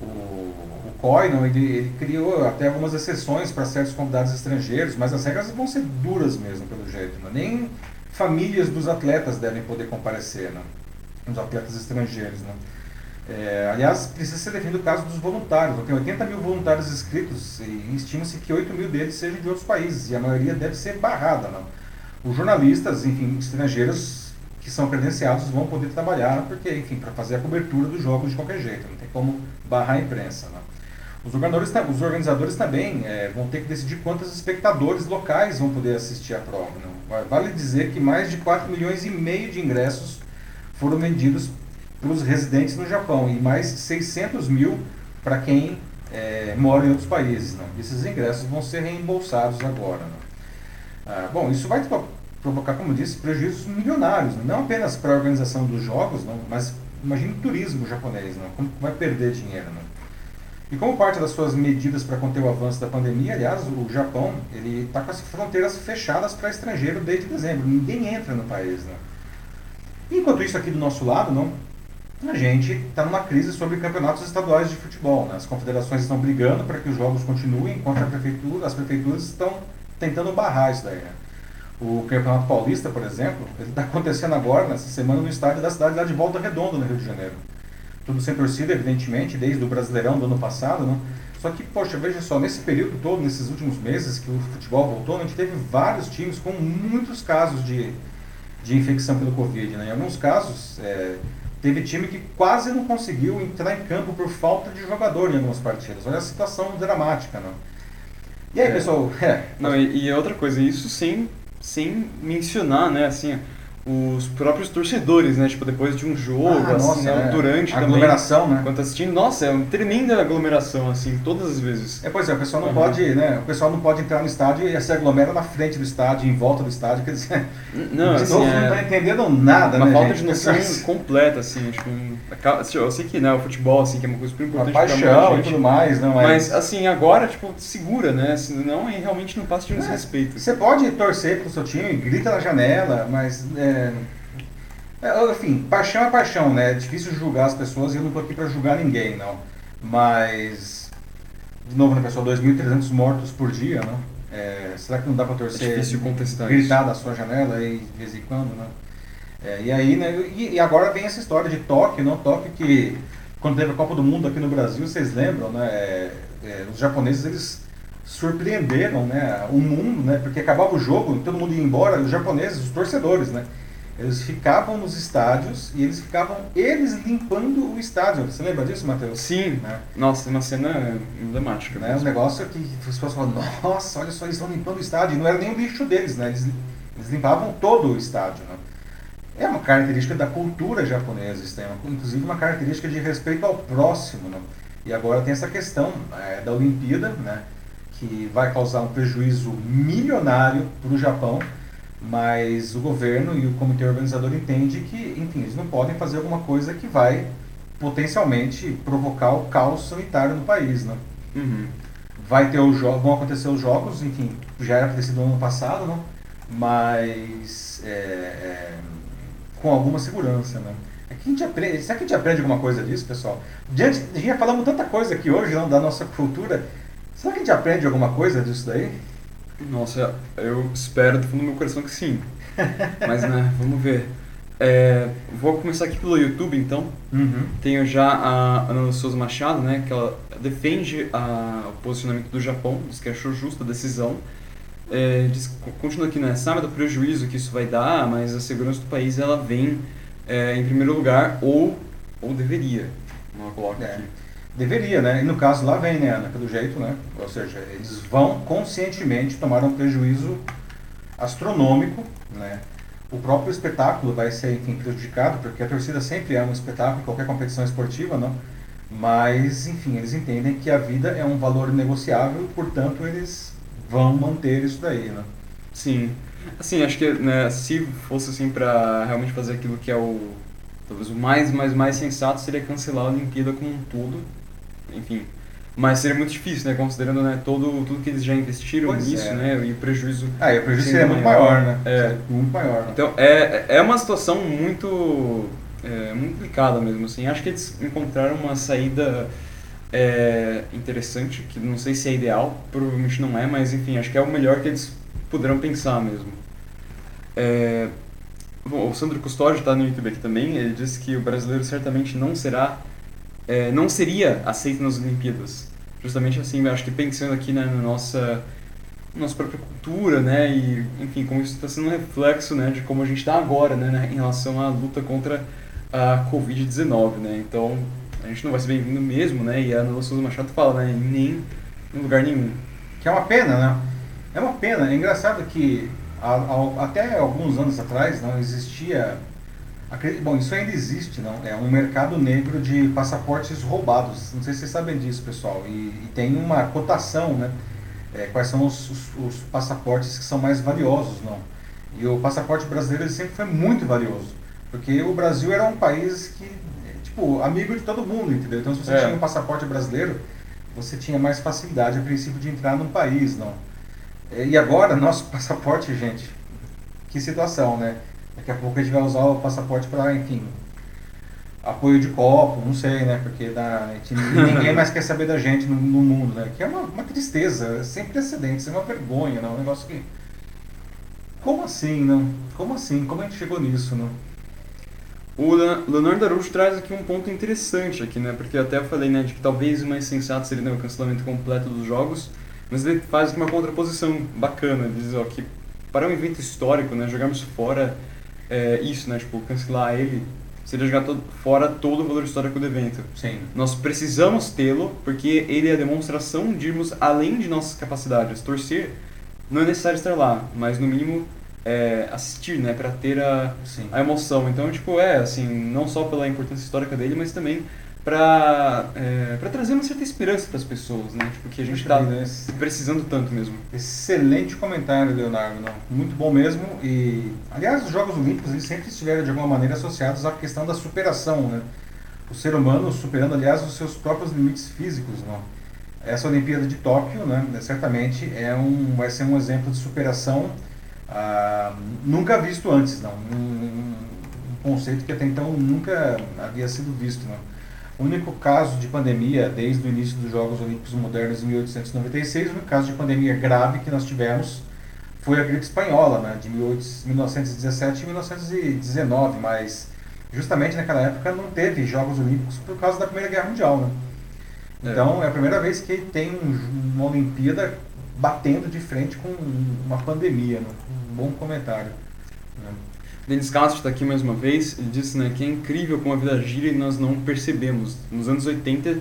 O, o COI não, ele, ele, criou até algumas exceções para certos convidados estrangeiros, mas as regras vão ser duras mesmo, pelo jeito. Né? Nem famílias dos atletas devem poder comparecer, né? os atletas estrangeiros. Né? É, aliás, precisa ser definido o caso dos voluntários. Tem 80 mil voluntários inscritos e estima-se que 8 mil deles sejam de outros países e a maioria deve ser barrada. Não? Os jornalistas, enfim, estrangeiros que são credenciados vão poder trabalhar porque, enfim, para fazer a cobertura dos jogos de qualquer jeito. Não tem como barrar a imprensa. Não? Os organizadores, os organizadores também é, vão ter que decidir quantos espectadores locais vão poder assistir à prova. Não? Vale dizer que mais de 4 milhões e meio de ingressos foram vendidos para os residentes no Japão e mais 600 mil para quem é, mora em outros países. Não? Esses ingressos vão ser reembolsados agora. Não? Ah, bom, isso vai provocar, como disse, prejuízos milionários, não apenas para a organização dos jogos, não, mas imagine o turismo japonês, não? como vai perder dinheiro. Não? E como parte das suas medidas para conter o avanço da pandemia, aliás, o Japão ele está com as fronteiras fechadas para estrangeiro desde dezembro. Ninguém entra no país. Não? Enquanto isso aqui do nosso lado, não, a gente está numa crise sobre campeonatos estaduais de futebol. Né? As confederações estão brigando para que os jogos continuem, enquanto prefeitura, as prefeituras estão tentando barrar isso daí. Né? O Campeonato Paulista, por exemplo, ele está acontecendo agora, nessa semana, no estádio da cidade lá de Volta Redonda, no Rio de Janeiro. Tudo sem torcida, evidentemente, desde o Brasileirão do ano passado, né? Só que, poxa, veja só, nesse período todo, nesses últimos meses que o futebol voltou, a gente teve vários times com muitos casos de, de infecção pelo Covid. Né? Em alguns casos, é, Teve time que quase não conseguiu entrar em campo por falta de jogador em algumas partidas. Olha a situação dramática, não? E aí, é. pessoal? É. Não, e, e outra coisa, isso sem, sem mencionar, né, assim, os próprios torcedores, né? Tipo, depois de um jogo, ah, assim, nossa, né? é. durante a também. aglomeração, né? Enquanto assistindo, nossa, é uma tremenda aglomeração, assim, todas as vezes. É, pois é, o pessoal não uhum. pode, né? O pessoal não pode entrar no estádio e se aglomera na frente do estádio, em volta do estádio, quer dizer, não, de assim, novo, é... não tá entendendo nada, uma né, falta gente? de noção completa, assim, tipo, eu sei que, né, o futebol, assim, que é uma coisa super importante. A paixão e tudo mais, não é? Mas, assim, agora, tipo, segura, né? Senão, realmente não passa de um é. desrespeito. Você pode torcer pro seu time, grita na janela, mas é, é, é, enfim, paixão é paixão, né? É difícil julgar as pessoas e eu não tô aqui para julgar ninguém, não. Mas, de novo, né, pessoal, 2.300 mortos por dia, não? É, será que não dá para torcer, é difícil contestar gritar isso. da sua janela aí, de vez em quando, né? É, e aí, né, e, e, agora vem essa história de Tóquio, não? Tóquio que, quando teve a Copa do Mundo aqui no Brasil, vocês lembram, né? É, é, os japoneses, eles surpreenderam né, o mundo, né? Porque acabava o jogo, todo mundo ia embora, os japoneses, os torcedores, né? Eles ficavam nos estádios e eles ficavam eles limpando o estádio. Você lembra disso, Matheus? Sim. Né? Nossa, uma cena emblemática. Né? Um negócio que as pessoas falam, nossa, olha só, eles estão limpando o estádio. E não era nem o lixo deles, né? Eles, eles limpavam todo o estádio. Né? É uma característica da cultura japonesa, isso tem uma, inclusive uma característica de respeito ao próximo. Né? E agora tem essa questão é, da Olimpíada, né? que vai causar um prejuízo milionário para o Japão mas o governo e o comitê organizador entende que, enfim, eles não podem fazer alguma coisa que vai potencialmente provocar o caos sanitário no país, né? Uhum. Vai ter os jogos, vão acontecer os jogos, enfim, já era sido no ano passado, né? Mas é, é, com alguma segurança, né? É que a gente aprende, será que a gente aprende alguma coisa disso, pessoal? Diante, a gente já falamos tanta coisa aqui hoje, não, da nossa cultura. Será que a gente aprende alguma coisa disso daí? Nossa, eu espero do fundo do meu coração que sim. Mas, né, vamos ver. É, vou começar aqui pelo YouTube, então. Uhum. Tenho já a Ana Souza Machado, né, que ela defende a, o posicionamento do Japão, diz que achou justa a decisão. É, diz, continua aqui, né, sabe do prejuízo que isso vai dar, mas a segurança do país ela vem é, em primeiro lugar, ou, ou deveria. Ela coloca É. aqui. Deveria, né? E no caso lá vem, né, Ana? Pelo jeito, né? Ou seja, eles vão conscientemente tomar um prejuízo astronômico, né? O próprio espetáculo vai ser, enfim, prejudicado, porque a torcida sempre é um espetáculo qualquer competição esportiva, não? Mas, enfim, eles entendem que a vida é um valor negociável, portanto, eles vão manter isso daí, né? Sim. Assim, acho que né, se fosse assim pra realmente fazer aquilo que é o talvez o mais mais mais sensato seria cancelar a Olimpíada como um todo. Enfim, mas seria muito difícil, né, considerando né, todo tudo que eles já investiram Pois nisso, é. né, e o prejuízo. Ah, e o prejuízo Seria muito maior, maior, né? é. Seria Muito maior, né? Então é é uma situação muito é, muito complicada mesmo assim. Acho que eles encontraram uma saída é, interessante, que não sei se é ideal, provavelmente não é, mas enfim, acho que é o melhor que eles poderão pensar mesmo. É, bom, o Sandro Custódio está no YouTube aqui também, ele disse que o brasileiro certamente não será, é, não seria aceito nas Olimpíadas. Justamente assim, acho que pensando aqui né, na nossa, nossa própria cultura, né, e enfim, como isso está sendo um reflexo né, de como a gente está agora, né, né, em relação à luta contra a Covid-19, né, então a gente não vai ser bem-vindo mesmo, né, e a Ana Souza Machado fala, né, em nem em lugar nenhum. Que é uma pena, né? É uma pena. É engraçado que a- a- até alguns anos atrás não existia. Bom, isso ainda existe, não? É um mercado negro de passaportes roubados. Não sei se vocês sabem disso, pessoal. E, e tem uma cotação, né? É, quais são os, os- os passaportes que são mais valiosos, não? E o passaporte brasileiro sempre foi muito valioso. Porque o Brasil era um país que, é, tipo, amigo de todo mundo, entendeu? Então, se você É. tinha um passaporte brasileiro, você tinha mais facilidade a princípio de entrar num país, não? É, E agora, nosso passaporte, gente, que situação, né? Daqui a pouco a gente vai usar o passaporte para, enfim, apoio de copo, não sei, né? Porque dá, a gente- ninguém mais quer saber da gente no, no mundo, né? Que é uma, uma tristeza, sem precedentes, é uma vergonha, não? Um negócio que... Como assim, não? Como assim? Como a gente chegou nisso, não? O Leon- Leonardo Araújo traz aqui um ponto interessante aqui, né? Porque eu até falei, né, de que talvez o mais sensato seria né, o cancelamento completo dos jogos, mas ele faz uma contraposição bacana, ele diz, ó, que para um evento histórico, né, jogarmos fora é, isso, né, tipo, cancelar ele, seria jogar todo, fora todo o valor histórico do evento. Sim. Nós precisamos tê-lo, porque ele é a demonstração de irmos além de nossas capacidades. Torcer não é necessário estar lá, mas no mínimo é, assistir, né, para ter a, Sim. a emoção. Então, tipo, é, assim, não só pela importância histórica dele, mas também pra, é, pra trazer uma certa esperança para as pessoas, né? Tipo, que a gente tá esse- precisando tanto mesmo. Excelente comentário, Leonardo. Não, muito bom mesmo. E, aliás, os Jogos Olímpicos eles sempre estiveram de alguma maneira associados à questão da superação, né? O ser humano superando, aliás, os seus próprios limites físicos, não? Essa Olimpíada de Tóquio, né, certamente é um, vai ser um exemplo de superação ah, nunca visto antes, não. Um, um, conceito que até então nunca havia sido visto, não. O único caso de pandemia desde o início dos Jogos Olímpicos Modernos em 1896, o único caso de pandemia grave que nós tivemos foi a gripe espanhola, né, de 1917 e 1919, mas justamente naquela época não teve Jogos Olímpicos por causa da Primeira Guerra Mundial, né? É. Então é a primeira vez que tem uma Olimpíada batendo de frente com uma pandemia, né? um bom comentário. Né? Denis Castro está aqui mais uma vez, ele disse né, que é incrível como a vida gira e nós não percebemos. Nos anos 80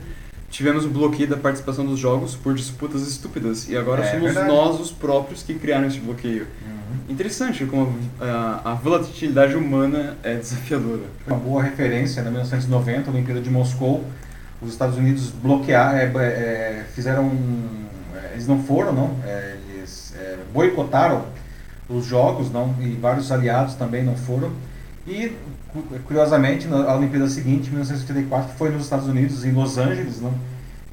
tivemos o bloqueio da participação dos jogos por disputas estúpidas e agora é, somos verdade. nós os próprios que criaram esse bloqueio. Uhum. Interessante como a, a, volatilidade humana é desafiadora. Uma boa referência, na 1990, a Olimpíada de Moscou, os Estados Unidos bloquearam, é, é, fizeram, é, eles não foram, não, é, eles é, boicotaram os jogos, não, e vários aliados também não foram. E curiosamente, na Olimpíada seguinte, 1984, foi nos Estados Unidos, em Los Angeles, não?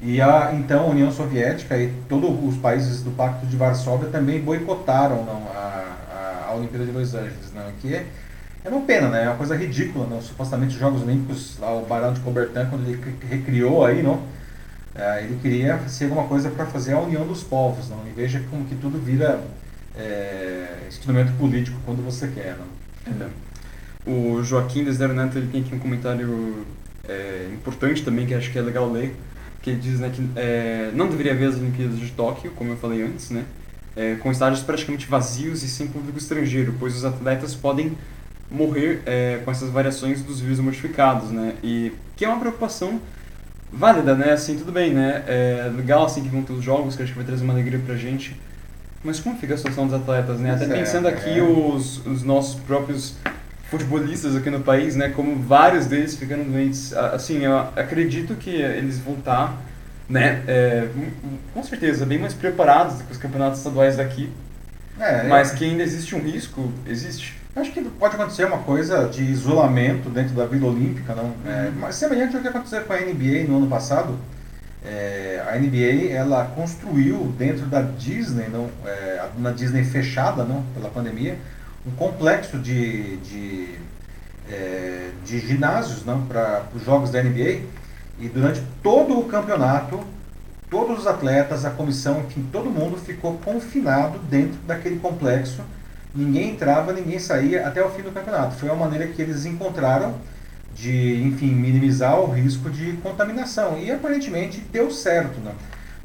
E a então União Soviética e todos os países do Pacto de Varsóvia também boicotaram não, a, a, a Olimpíada de Los Angeles, não? Que é, é uma pena, né? É uma coisa ridícula, não? Supostamente os Jogos Olímpicos, lá o Barão de Coubertin, quando ele recriou aí, não? É, ele queria ser alguma coisa para fazer a união dos povos, não? E veja como que tudo vira é, instrumento político quando você quer, não? É. O Joaquim Desdero Neto ele tem aqui um comentário é, importante também que acho que é legal ler, que ele diz né, que é, não deveria haver as Olimpíadas de Tóquio, como eu falei antes, né, é, com estádios praticamente vazios e sem público estrangeiro, pois os atletas podem morrer é, com essas variações dos vírus modificados, né, e que é uma preocupação válida, né, assim, tudo bem, né, é legal assim que vão ter os jogos, que acho que vai trazer uma alegria pra gente, mas como fica a situação dos atletas, né, até é, pensando aqui é. os, os nossos próprios futebolistas aqui no país, né? Como vários deles ficando doentes. Assim, eu acredito que eles vão estar, né? É, com certeza, bem mais preparados do que os campeonatos estaduais daqui. É, mas que ainda existe um risco, existe. Acho que pode acontecer uma coisa de isolamento dentro da Vila Olímpica, não? É, uhum. mas semelhante ao que aconteceu com a NBA no ano passado. É, a NBA ela construiu dentro da Disney, não, é, na Disney fechada, não, pela pandemia, um complexo de, de, é, de ginásios para os jogos da NBA e durante todo o campeonato, todos os atletas, a comissão, enfim, todo mundo ficou confinado dentro daquele complexo. Ninguém entrava, ninguém saía até o fim do campeonato. Foi uma maneira que eles encontraram de, enfim, minimizar o risco de contaminação. E aparentemente deu certo, né?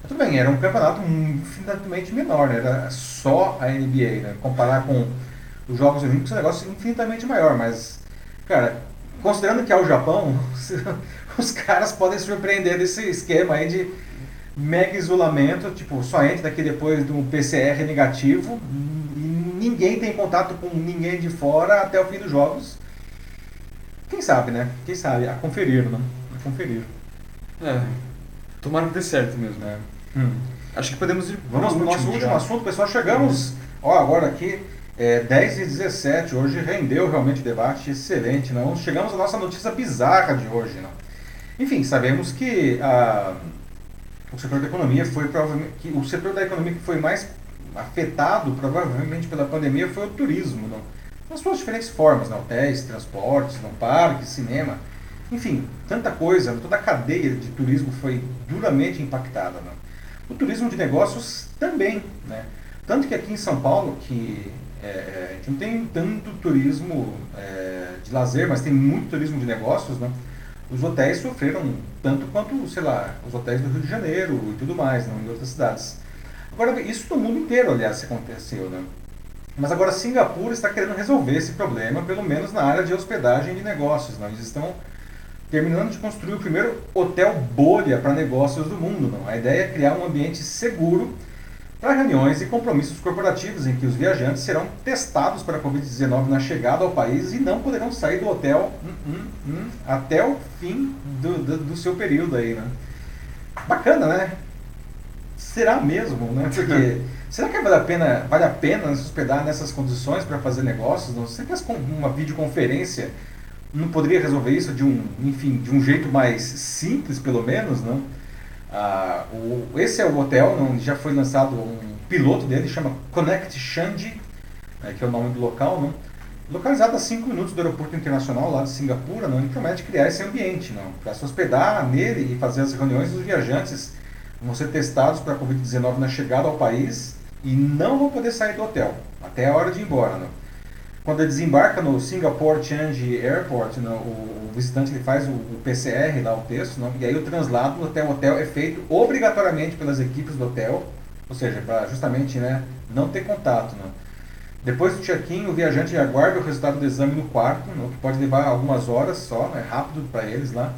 Tudo bem, era um campeonato infinitamente menor, né? era só a NBA, né? Comparar com os Jogos Olímpicos é um negócio infinitamente maior, mas, cara, considerando que é o Japão, os caras podem surpreender desse esquema aí de mega isolamento, tipo, só entra daqui depois de um PCR negativo e ninguém tem contato com ninguém de fora até o fim dos jogos. Quem sabe, né? Quem sabe? A conferir, né? A conferir. É. Tomara que dê certo mesmo. É. Hum. Acho que podemos ir. Vamos o nosso último já. assunto, pessoal. Chegamos, ó, agora aqui é, 10 e 17, hoje rendeu realmente o debate excelente. Não? Chegamos à nossa notícia bizarra de hoje. Não? Enfim, sabemos que a, o setor da economia foi provavelmente. Que o setor da economia que foi mais afetado provavelmente pela pandemia foi o turismo. Não? Nas suas diferentes formas, não? hotéis, transportes, parques, cinema. Enfim, tanta coisa, toda a cadeia de turismo foi duramente impactada. Não? O turismo de negócios também. Né? Tanto que aqui em São Paulo, que é, é, a gente não tem tanto turismo é, de lazer, mas tem muito turismo de negócios, né? Os hotéis sofreram tanto quanto, sei lá, os hotéis do Rio de Janeiro e tudo mais, não, em outras cidades. Agora, isso no mundo inteiro, aliás, aconteceu, né? Mas agora Singapura está querendo resolver esse problema, pelo menos na área de hospedagem de negócios. Né? Eles estão terminando de construir o primeiro hotel bolha para negócios do mundo. Não? A ideia é criar um ambiente seguro para reuniões e compromissos corporativos em que os viajantes serão testados para a Covid-19 na chegada ao país e não poderão sair do hotel hum, hum, hum, até o fim do, do, do, seu período aí, né? Bacana, né? Será mesmo, né? Porque será que vale a pena, vale a pena se hospedar nessas condições para fazer negócios? Não? Será que uma videoconferência não poderia resolver isso de um, enfim, de um jeito mais simples, pelo menos, não? Ah, o, esse é o hotel onde já foi lançado um piloto dele, chama Connect Shandy. né, que é o nome do local, né? localizado a 5 minutos do aeroporto internacional lá de Singapura, não, ele promete criar esse ambiente não, para se hospedar nele e fazer as reuniões dos viajantes vão ser testados para a Covid-19 na chegada ao país e não vão poder sair do hotel até a hora de ir embora. Não. Quando ele desembarca no Singapore Changi Airport, não, o, o, visitante ele faz o, o, PCR lá, o texto, não, e aí o translado até o hotel é feito obrigatoriamente pelas equipes do hotel, ou seja, para justamente né, não ter contato. Não. Depois do check-in, o viajante aguarda o resultado do exame no quarto, não, que pode levar algumas horas só, é né, rápido para eles lá.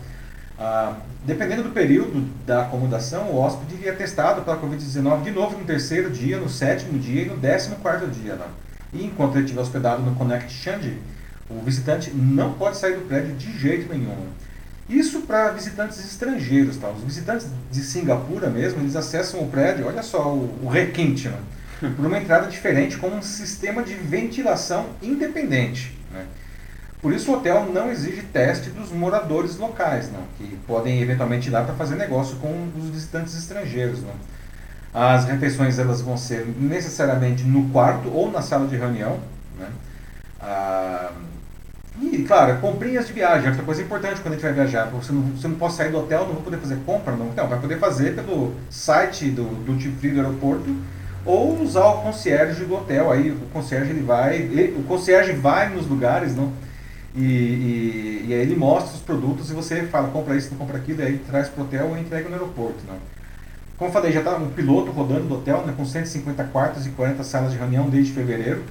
Ah, dependendo do período da acomodação, o hóspede iria testado pela Covid-19 de novo no terceiro dia, no sétimo dia e no décimo quarto dia. Né? E enquanto ele estiver hospedado no Connect Changi, o visitante não pode sair do prédio de jeito nenhum. Isso para visitantes estrangeiros. Tá? Os visitantes de Singapura mesmo, eles acessam o prédio, olha só o, o requinte, né? por uma entrada diferente com um sistema de ventilação independente. Né? Por isso o hotel não exige teste dos moradores locais, não, que podem eventualmente ir lá para fazer negócio com os visitantes estrangeiros. Não. As refeições elas vão ser necessariamente no quarto ou na sala de reunião. Né. Ah, e, claro, comprinhas de viagem, outra coisa importante quando a gente vai viajar. Você não, você não pode sair do hotel, não vai poder fazer compra, não. Não, vai poder fazer pelo site do, do free do aeroporto ou usar o concierge do hotel. Aí o concierge ele vai, ele, o concierge vai nos lugares, não e, e, e, aí ele mostra os produtos e você fala, compra isso, não compra aquilo, e aí traz para o hotel ou entrega no aeroporto. Né? Como falei, já está um piloto rodando do hotel, né, com 150 quartos e 40 salas de reunião desde fevereiro.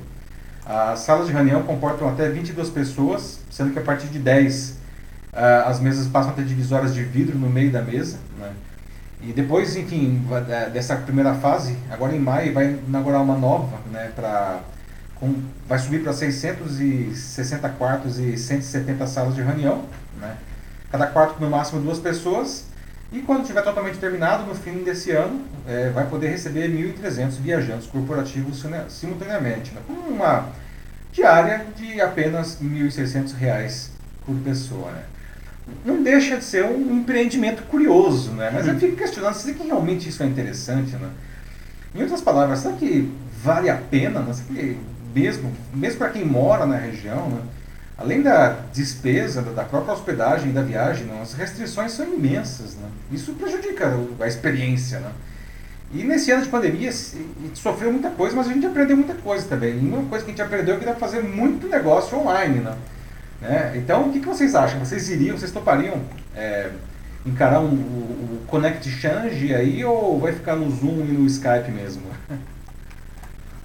As salas de reunião comportam até 22 pessoas, sendo que a partir de 10 uh, ah, as mesas passam a ter divisórias de vidro no meio da mesa. Né? E depois, enfim, dessa primeira fase, agora em maio vai inaugurar uma nova né, para com, vai subir para 660 quartos e 170 salas de reunião, né? cada quarto no máximo duas pessoas, e quando estiver totalmente terminado, no fim desse ano, é, vai poder receber 1.300 viajantes corporativos simultaneamente, né? com uma diária de apenas R$ 1.600 por pessoa. Né? Não deixa de ser um empreendimento curioso, né? mas eu uhum. fico questionando, será que realmente isso é interessante? Né? Em outras palavras, será que vale a pena? Né? Será que mesmo, mesmo para quem mora na região, né, além da despesa da própria hospedagem e da viagem, né, as restrições são imensas. Né? Isso prejudica a experiência. Né? E nesse ano de pandemia sofreu muita coisa, mas a gente aprendeu muita coisa também. E uma coisa que a gente aprendeu é que dá para fazer muito negócio online. Né? né? Então, o que, que vocês acham? Vocês iriam, vocês topariam é, encarar um, o, o Connect Change aí ou vai ficar no Zoom e no Skype mesmo?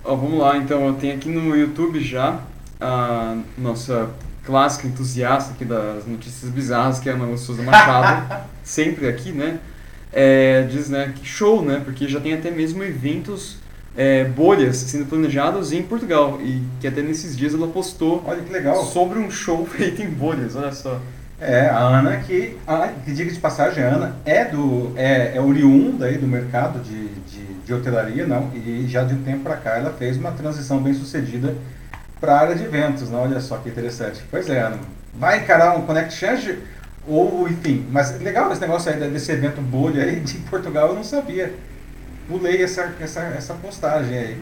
Ó, vamos lá, então, eu tenho aqui no YouTube já a nossa clássica entusiasta aqui das notícias bizarras, que é a Ana Souza Machado, sempre aqui, né? É, diz, né, que show, né? Porque já tem até mesmo eventos é, bolhas sendo planejados em Portugal e que até nesses dias ela postou olha que legal. sobre um show feito em bolhas, olha só. É, a Ana que, a, que diga de passagem, a Ana é do é, é oriunda aí do mercado de, de de hotelaria, não, e já de um tempo para cá ela fez uma transição bem sucedida para a área de eventos, não? olha só que interessante. Pois é, Ana, vai encarar um Connect Change ou, enfim, mas legal esse negócio aí desse evento bolha aí de Portugal, eu não sabia. Pulei essa, essa, essa postagem aí.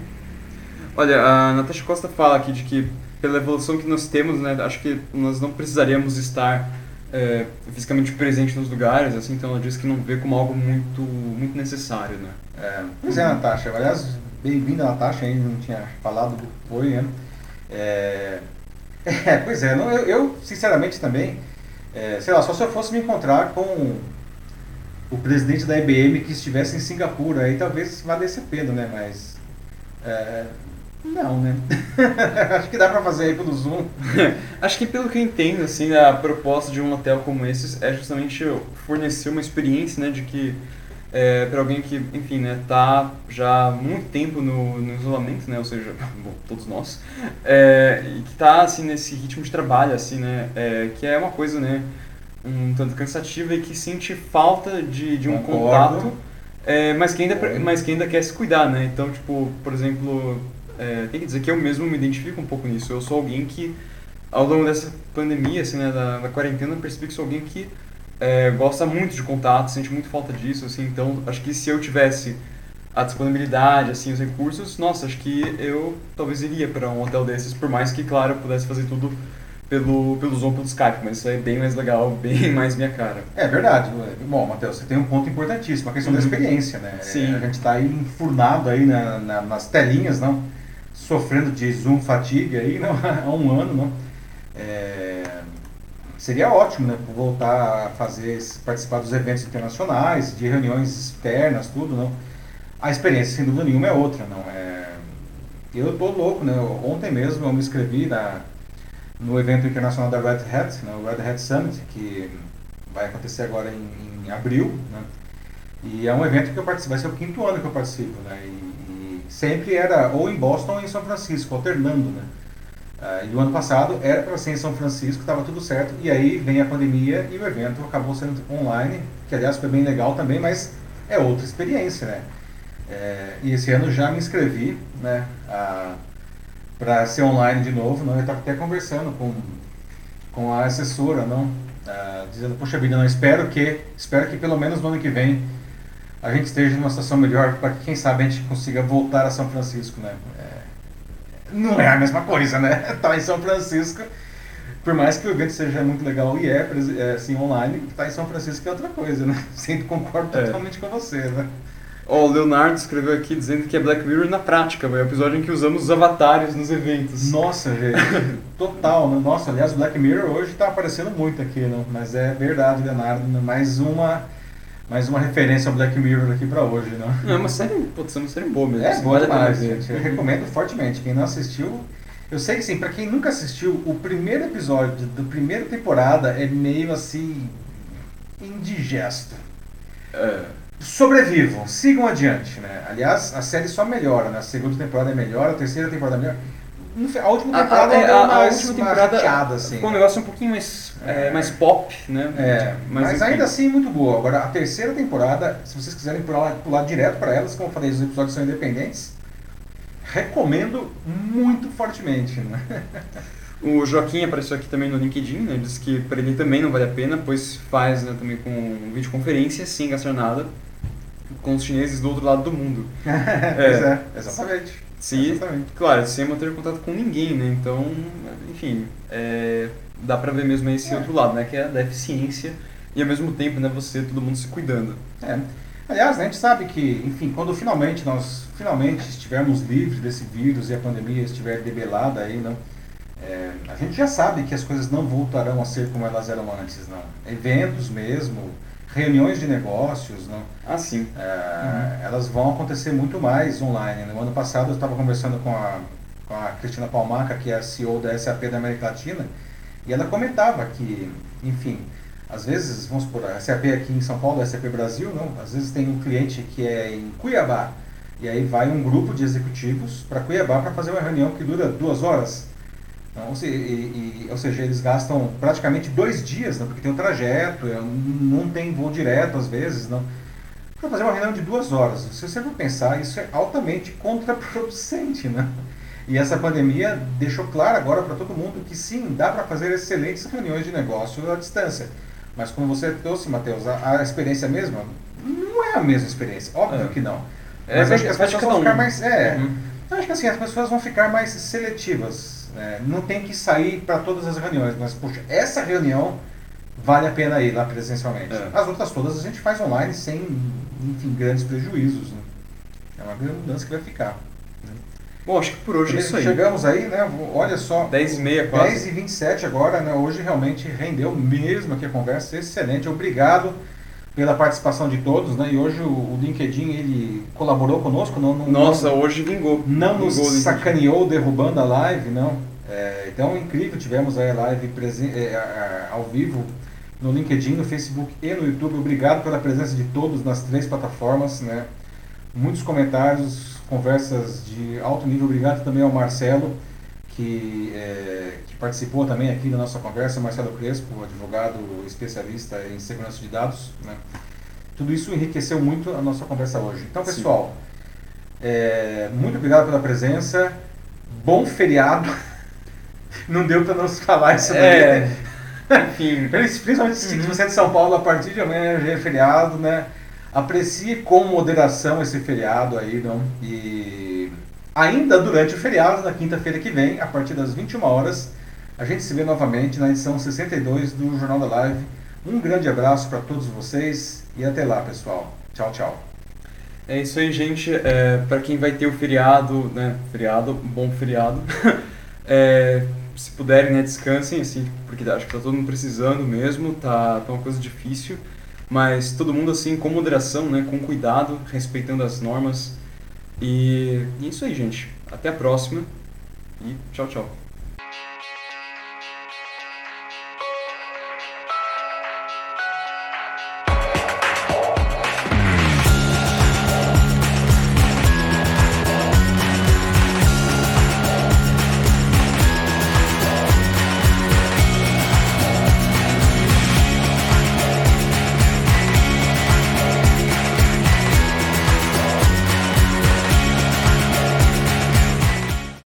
Olha, a Natasha Costa fala aqui de que pela evolução que nós temos, né, acho que nós não precisaríamos estar é, fisicamente presente nos lugares, assim, então ela diz que não vê como algo muito, muito necessário, né? É, pois é, Natasha. Aliás, bem-vinda, Natasha, ainda não tinha falado do oi, né? É, é, pois é, não, eu, eu, sinceramente também, é, sei lá, só se eu fosse me encontrar com o presidente da IBM que estivesse em Singapura, aí talvez valesse a pena, né? Mas é, não, né? Acho que dá pra fazer aí pelo Zoom. Acho que pelo que eu entendo, assim, a proposta de um hotel como esse é justamente fornecer uma experiência, né, de que é, para alguém que, enfim, né, tá já há muito tempo no, no isolamento, né, ou seja, bom, todos nós, é, e que tá, assim, nesse ritmo de trabalho, assim, né, é, que é uma coisa, né, um tanto cansativa e que sente falta de, de um Concordo. contato, é, mas, que ainda, mas que ainda quer se cuidar, né, então, tipo, por exemplo, é, tem que dizer que eu mesmo me identifico um pouco nisso. Eu sou alguém que, ao longo dessa pandemia, assim, né, da, da quarentena, percebi que sou alguém que é, gosta muito de contato, sente muito falta disso, assim. Então, acho que se eu tivesse a disponibilidade, assim, os recursos, nossa, acho que eu talvez iria para um hotel desses, por mais que, claro, eu pudesse fazer tudo pelo, pelo Zoom, pelo Skype, mas isso é bem mais legal, bem mais minha cara. É verdade. Bom, Matheus, você tem um ponto importantíssimo, a questão uhum. da experiência, né? Sim. A gente está aí enfurnado aí na, na, nas telinhas, não? Sofrendo de Zoom fatigue aí, não? há um ano, não? É... Seria ótimo, né? Voltar a fazer, participar dos eventos internacionais, de reuniões externas, tudo, não? A experiência, sem dúvida nenhuma, é outra, não? É... Eu tô louco, né? Ontem mesmo eu me inscrevi na no evento internacional da Red Hat, né, o Red Hat Summit, que vai acontecer agora em, em abril, né, e é um evento que eu participo, vai ser o quinto ano que eu participo, né, e sempre era ou em Boston ou em São Francisco, alternando, né. Uh, e o ano passado era para ser em São Francisco, estava tudo certo, e aí vem a pandemia e o evento acabou sendo online, que aliás foi bem legal também, mas é outra experiência, né. É, e esse ano já me inscrevi, né, a, para ser online de novo, não? Eu estava até conversando com, com a assessora, não? Uh, dizendo, poxa vida, não, espero que, espero que pelo menos no ano que vem a gente esteja numa situação melhor para que quem sabe a gente consiga voltar a São Francisco, né? É, não é a mesma coisa, né? Tá em São Francisco, por mais que o evento seja muito legal e é, é assim, online, tá em São Francisco é outra coisa, né? Sempre concordo é. totalmente com você, né? Ó, o Leonardo escreveu aqui dizendo que é Black Mirror na prática, é o episódio em que usamos os avatares nos eventos. Nossa, gente, total, né? Nossa, aliás, Black Mirror hoje está aparecendo muito aqui, né? Mas é verdade, Leonardo, né? mais uma mais uma referência ao Black Mirror aqui pra hoje, né? Não, é uma série, putz, é uma série boa mesmo. É boa demais, gente. Eu recomendo fortemente. Quem não assistiu, eu sei que sim, pra quem nunca assistiu, o primeiro episódio da primeira temporada é meio assim indigesto. É sobrevivam, sigam adiante, né? Aliás, a série só melhora, né? A segunda temporada é melhor, a terceira temporada é melhor. A última temporada a, a, a, a última temporada chateada, assim. Ficou um negócio um pouquinho mais, é, é, mais pop, né? É, mas, mas ainda assim muito boa. Agora, a terceira temporada, se vocês quiserem pular, pular direto para elas, como eu falei, os episódios são independentes, recomendo muito fortemente, né? O Joaquim apareceu aqui também no LinkedIn, né? Diz que para ele também não vale a pena, pois faz né, também com videoconferência sem gastar nada com os chineses do outro lado do mundo. é, é, exatamente. Se, exatamente. Claro, sem manter contato com ninguém, né? Então, enfim, é, dá pra ver mesmo esse é. outro lado, né? Que é a da eficiência e ao mesmo tempo, né, você, todo mundo se cuidando. É. Aliás, né, a gente sabe que, enfim, quando finalmente nós finalmente estivermos livres desse vírus e a pandemia estiver debelada aí, não, é, a gente já sabe que as coisas não voltarão a ser como elas eram antes, não. Eventos mesmo, reuniões de negócios, não? Ah, sim. É, uhum. Elas vão acontecer muito mais online. No ano passado eu estava conversando com a, com a Cristina Palmaca, que é a CEO da SAP da América Latina, e ela comentava que, enfim, às vezes, vamos supor, a SAP aqui em São Paulo, a SAP Brasil, não? Às vezes tem um cliente que é em Cuiabá, e aí vai um grupo de executivos para Cuiabá para fazer uma reunião que dura duas horas. Então, e, e, ou seja, eles gastam praticamente dois dias, né, porque tem um trajeto, é, não tem voo direto às vezes, não. Para fazer uma reunião de duas horas, se você for pensar, isso é altamente contraproducente, né? E essa pandemia deixou claro agora para todo mundo que sim, dá para fazer excelentes reuniões de negócio à distância. Mas como você trouxe, Matheus, a, a experiência mesma não é a mesma experiência, óbvio é. que não. É, Mas acho que as pessoas vão ficar mais. É, uhum. Acho que assim, as pessoas vão ficar mais seletivas é, não tem que sair para todas as reuniões, mas, puxa, essa reunião vale a pena ir lá presencialmente. É. As outras todas a gente faz online sem, enfim, grandes prejuízos. Né? É uma grande mudança que vai ficar. Né? Bom, acho que por hoje é isso aí. Chegamos aí, né? Olha só. 10 e meia quase. 10 e 27 agora, né? Hoje realmente rendeu mesmo aqui a conversa. Excelente. Obrigado pela participação de todos, né? E hoje o, o LinkedIn ele colaborou conosco, não, não Nossa, não, hoje vingou. Não vingou nos sacaneou derrubando a live, não. É, então incrível, tivemos a live presen é, ao vivo no LinkedIn, no Facebook e no YouTube. Obrigado pela presença de todos nas três plataformas, né? Muitos comentários, conversas de alto nível. Obrigado também ao Marcelo que, é, que, participou também aqui da nossa conversa, Marcelo Crespo, advogado especialista em segurança de dados. Né? Tudo isso enriqueceu muito a nossa conversa hoje. Então, pessoal, é, muito obrigado pela presença. Bom feriado. Não deu para nos falar isso é, daí. Enfim. Principalmente se uhum. você é de São Paulo, a partir de amanhã já é feriado, né? Aprecie com moderação esse feriado aí, não? E ainda durante o feriado, na quinta-feira que vem, a partir das 21 horas, a gente se vê novamente na edição 62 do Jornal da Live. Um grande abraço para todos vocês e até lá, pessoal. Tchau, tchau. É isso aí, gente. É, para quem vai ter o feriado, né? Feriado, bom feriado. é, se puderem, né, descansem, assim, porque acho que tá todo mundo precisando mesmo, tá, tá uma coisa difícil. Mas todo mundo, assim, com moderação, né? Com cuidado, respeitando as normas. E, é isso aí, gente. Até a próxima. E tchau, tchau.